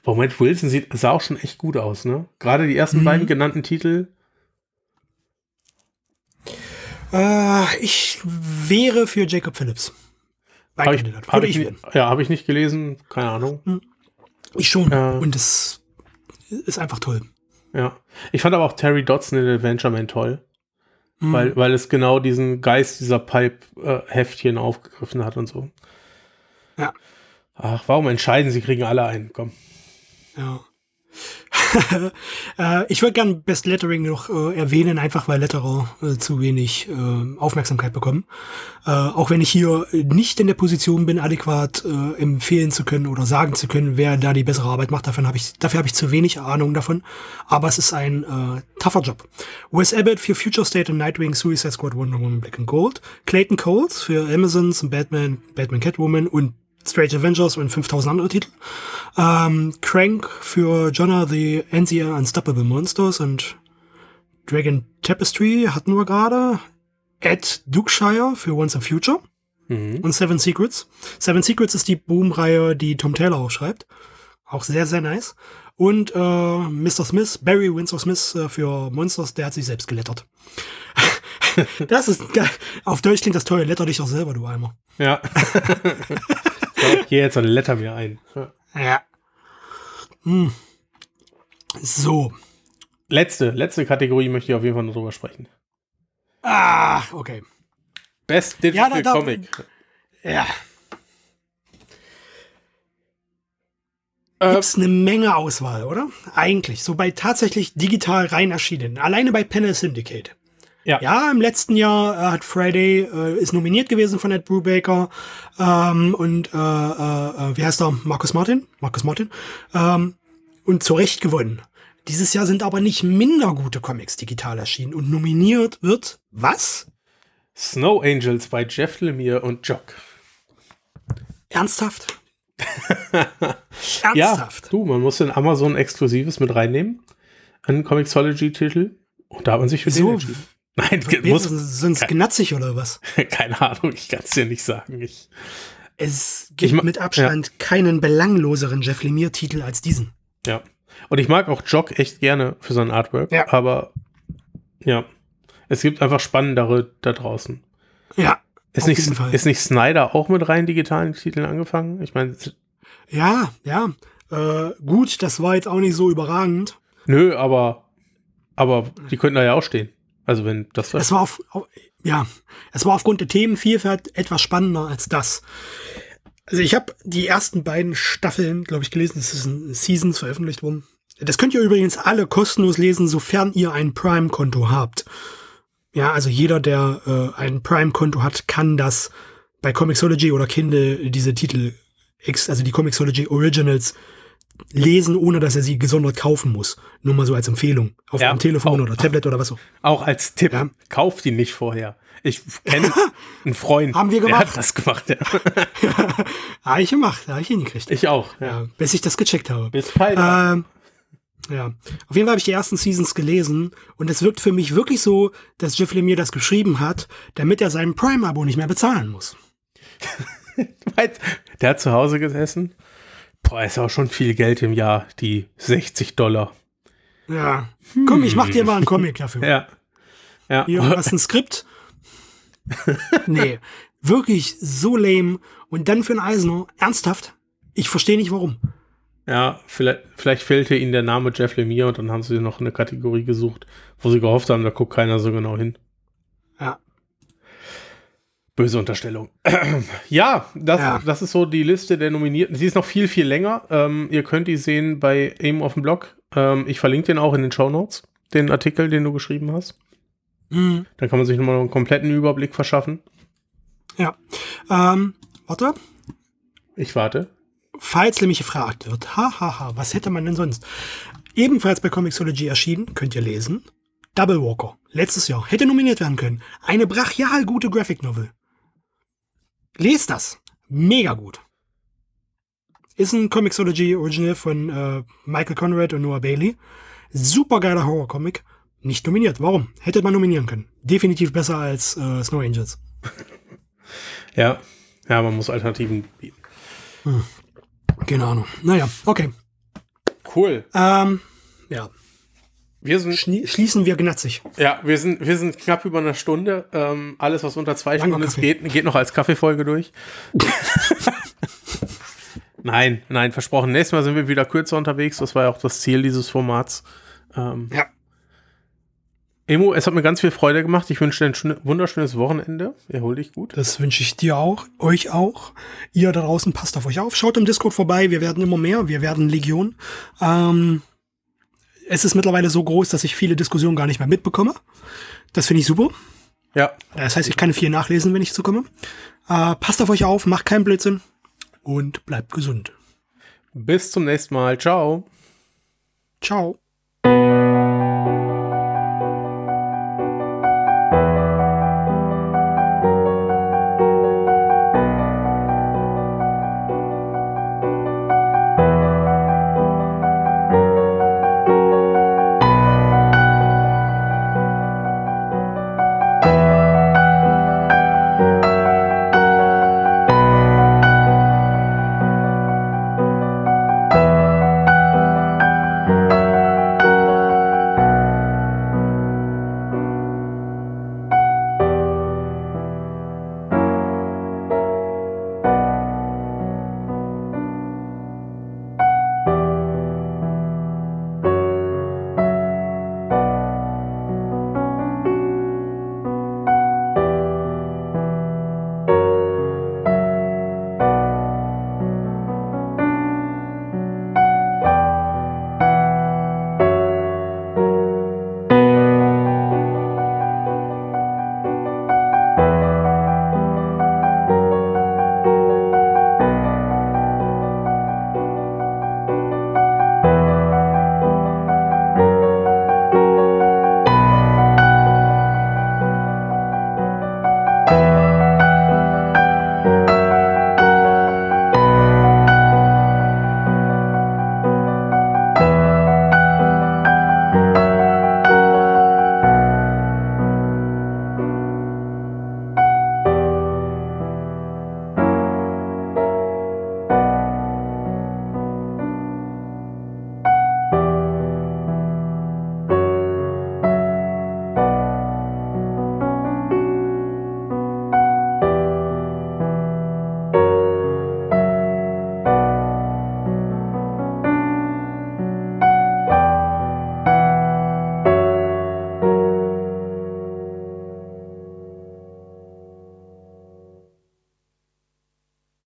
Boah, Matt Wilson sieht, sah auch schon echt gut aus, ne? Gerade die ersten Mhm. beiden genannten Titel. Äh, ich wäre für Jacob Phillips. Mein Habe ich, Kandidat. hab ich, ich nicht- ja, hab ich nicht gelesen, keine Ahnung. Ich schon. Ja. Und es ist einfach toll. Ja. Ich fand aber auch Terry Dodson in Adventure Man toll, Mhm. weil, weil es genau diesen Geist dieser Pipe-Heftchen aufgegriffen hat und so. Ja. Ach, warum entscheiden sie, kriegen alle einen? Komm. Ja. äh, ich würde gern Best Lettering noch äh, erwähnen, einfach weil Letterer äh, zu wenig äh, Aufmerksamkeit bekommen. Äh, auch wenn ich hier nicht in der Position bin, adäquat äh, empfehlen zu können oder sagen zu können, wer da die bessere Arbeit macht. Davon hab ich, dafür habe ich zu wenig Ahnung davon. Aber es ist ein äh, tougher Job. Wes Abbott für Future State und Nightwing, Suicide Squad, Wonder Woman, Black and Gold. Clayton Coles für Amazons und Batman, Batman Catwoman und Strange Avengers und 5000 andere Titel. Ähm, Crank für Jonah the NCR Unstoppable Monsters und Dragon Tapestry hatten wir gerade. Ed Dukeshire für Once a Future Mhm. und Seven Secrets. Seven Secrets ist die Boom-Reihe, die Tom Taylor auch schreibt. Auch sehr, sehr nice. Und äh, Mr. Smith, Barry Windsor Smith äh, für Monsters, der hat sich selbst gelettert. das ist geil. Auf Deutsch klingt das toll. Letter dich doch selber, du Eimer. Ja. so, ich gehe jetzt ein Letter mir ein. Ja. Ja. So. Letzte, letzte Kategorie möchte ich auf jeden Fall noch drüber sprechen. Ah, okay. Best Ja, Digital da- da- Comic. Ja. Äh, Gibt's eine Menge Auswahl, oder? Eigentlich. So bei tatsächlich digital rein erschienen. Alleine bei Panel Syndicate. Ja. Ja, im letzten Jahr äh, hat Friday, äh, ist nominiert gewesen von Ed Brubaker ähm, und äh, äh, äh, wie heißt er? Marcus Martin? Marcus Martin. Ähm, und zu Recht gewonnen. Dieses Jahr sind aber nicht minder gute Comics digital erschienen und nominiert wird was? Snow Angels bei Jeff Lemire und Jock. Ernsthaft? Ja, Ernsthaft? du, man muss den Amazon Exklusives mit reinnehmen. Einen Comixology-Titel. Und da hat man sich für den So, entschieden. Nein, muss, Sind's gnatzig oder was? keine Ahnung, ich kann es dir nicht sagen. Ich, Es gibt ma- mit Abstand keinen belangloseren Jeff Lemire-Titel als diesen. ja. Und ich mag auch Jock echt gerne für sein Artwork. Ja. Aber ja, es gibt einfach spannendere da draußen. Ja, Ist nicht, ist nicht Snyder auch mit rein digitalen Titeln angefangen? Ich meine, ja, ja. Äh, gut, das war jetzt auch nicht so überragend. nö, aber, aber die könnten da ja auch stehen. Also wenn das Es war auf, auf, ja, es war aufgrund der Themenvielfalt etwas spannender als das. Also ich habe die ersten beiden Staffeln, glaube ich, gelesen. Es ist in Seasons veröffentlicht worden. Das könnt ihr übrigens alle kostenlos lesen, sofern ihr ein Prime-Konto habt. Ja, also jeder, der äh, ein Prime-Konto hat, kann das bei Comixology oder Kindle diese Titel, also die Comixology Originals, lesen, ohne dass er sie gesondert kaufen muss. Nur mal so als Empfehlung. Auf Ja, einem Telefon auch. oder Tablet oder was auch. Auch als Tipp, Ja. kauft die nicht vorher. Ich kenne einen Freund, Haben wir der gemacht. hat das gemacht. Ja. Habe ich gemacht, habe ich hingekriegt. Ich auch. Ja. Ja, bis ich das gecheckt habe. Bis bald. Ähm, ja, auf jeden Fall habe ich die ersten Seasons gelesen und es wirkt für mich wirklich so, dass Jeff Lemire das geschrieben hat, damit er sein Prime-Abo nicht mehr bezahlen muss. Der hat zu Hause gesessen. Boah, ist auch schon viel Geld im Jahr, die 60 Dollar. Ja, komm, ich mach dir mal einen Comic dafür. Ja. Ja. Hier, hast ein Skript? nee, wirklich so lame. Und dann für einen Eisner, ernsthaft? Ich verstehe nicht warum. Ja, vielleicht, vielleicht fehlte ihnen der Name Jeff Lemire und dann haben sie noch eine Kategorie gesucht, wo sie gehofft haben, da guckt keiner so genau hin. Böse Unterstellung. ja, das, Ja. das ist so die Liste der Nominierten. Sie ist noch viel, viel länger. Ähm, ihr könnt die sehen bei eben auf dem Blog. Ähm, ich verlinke den auch in den Show Notes, den Artikel, den du geschrieben hast. mhm. Dann kann man sich nochmal einen kompletten Überblick verschaffen. ja. Ähm, warte. Ich warte. Falls nämlich gefragt wird, hahaha, ha, ha, was hätte man denn sonst? Ebenfalls bei Comixology erschienen, könnt ihr lesen, Double Walker, letztes Jahr, hätte nominiert werden können. Eine brachial gute Graphic Novel. Lest das. Mega gut. Ist ein Comixology Original von äh, Michael Conrad und Noah Bailey. Super geiler Horror-Comic. Nicht nominiert. Warum? Hätte man nominieren können. Definitiv besser als äh, Snow Angels. Ja. Ja, man muss Alternativen bieten. Keine Ahnung. Naja, okay. Cool. Ähm, ja. Wir sind, Schnie- Schließen wir gnatzig. ja, wir sind, wir sind knapp über eine Stunde. Ähm, alles, was unter zwei Langer Stunden ist, geht, geht noch als Kaffeefolge durch. nein, nein, versprochen. Nächstes Mal sind wir wieder kürzer unterwegs. Das war ja auch das Ziel dieses Formats. Ähm, Ja. Emo, es hat mir ganz viel Freude gemacht. Ich wünsche dir ein schön- wunderschönes Wochenende. Erhol dich gut. Das wünsche ich dir auch, euch auch. Ihr da draußen passt auf euch auf. Schaut im Discord vorbei. Wir werden immer mehr. Wir werden Legion. Ähm, es ist mittlerweile so groß, dass ich viele Diskussionen gar nicht mehr mitbekomme. Das finde ich super. Ja, Das heißt, ich kann viel nachlesen, wenn ich zukomme. Äh, passt auf euch auf, macht keinen Blödsinn und bleibt gesund. bis zum nächsten Mal. Ciao. Ciao.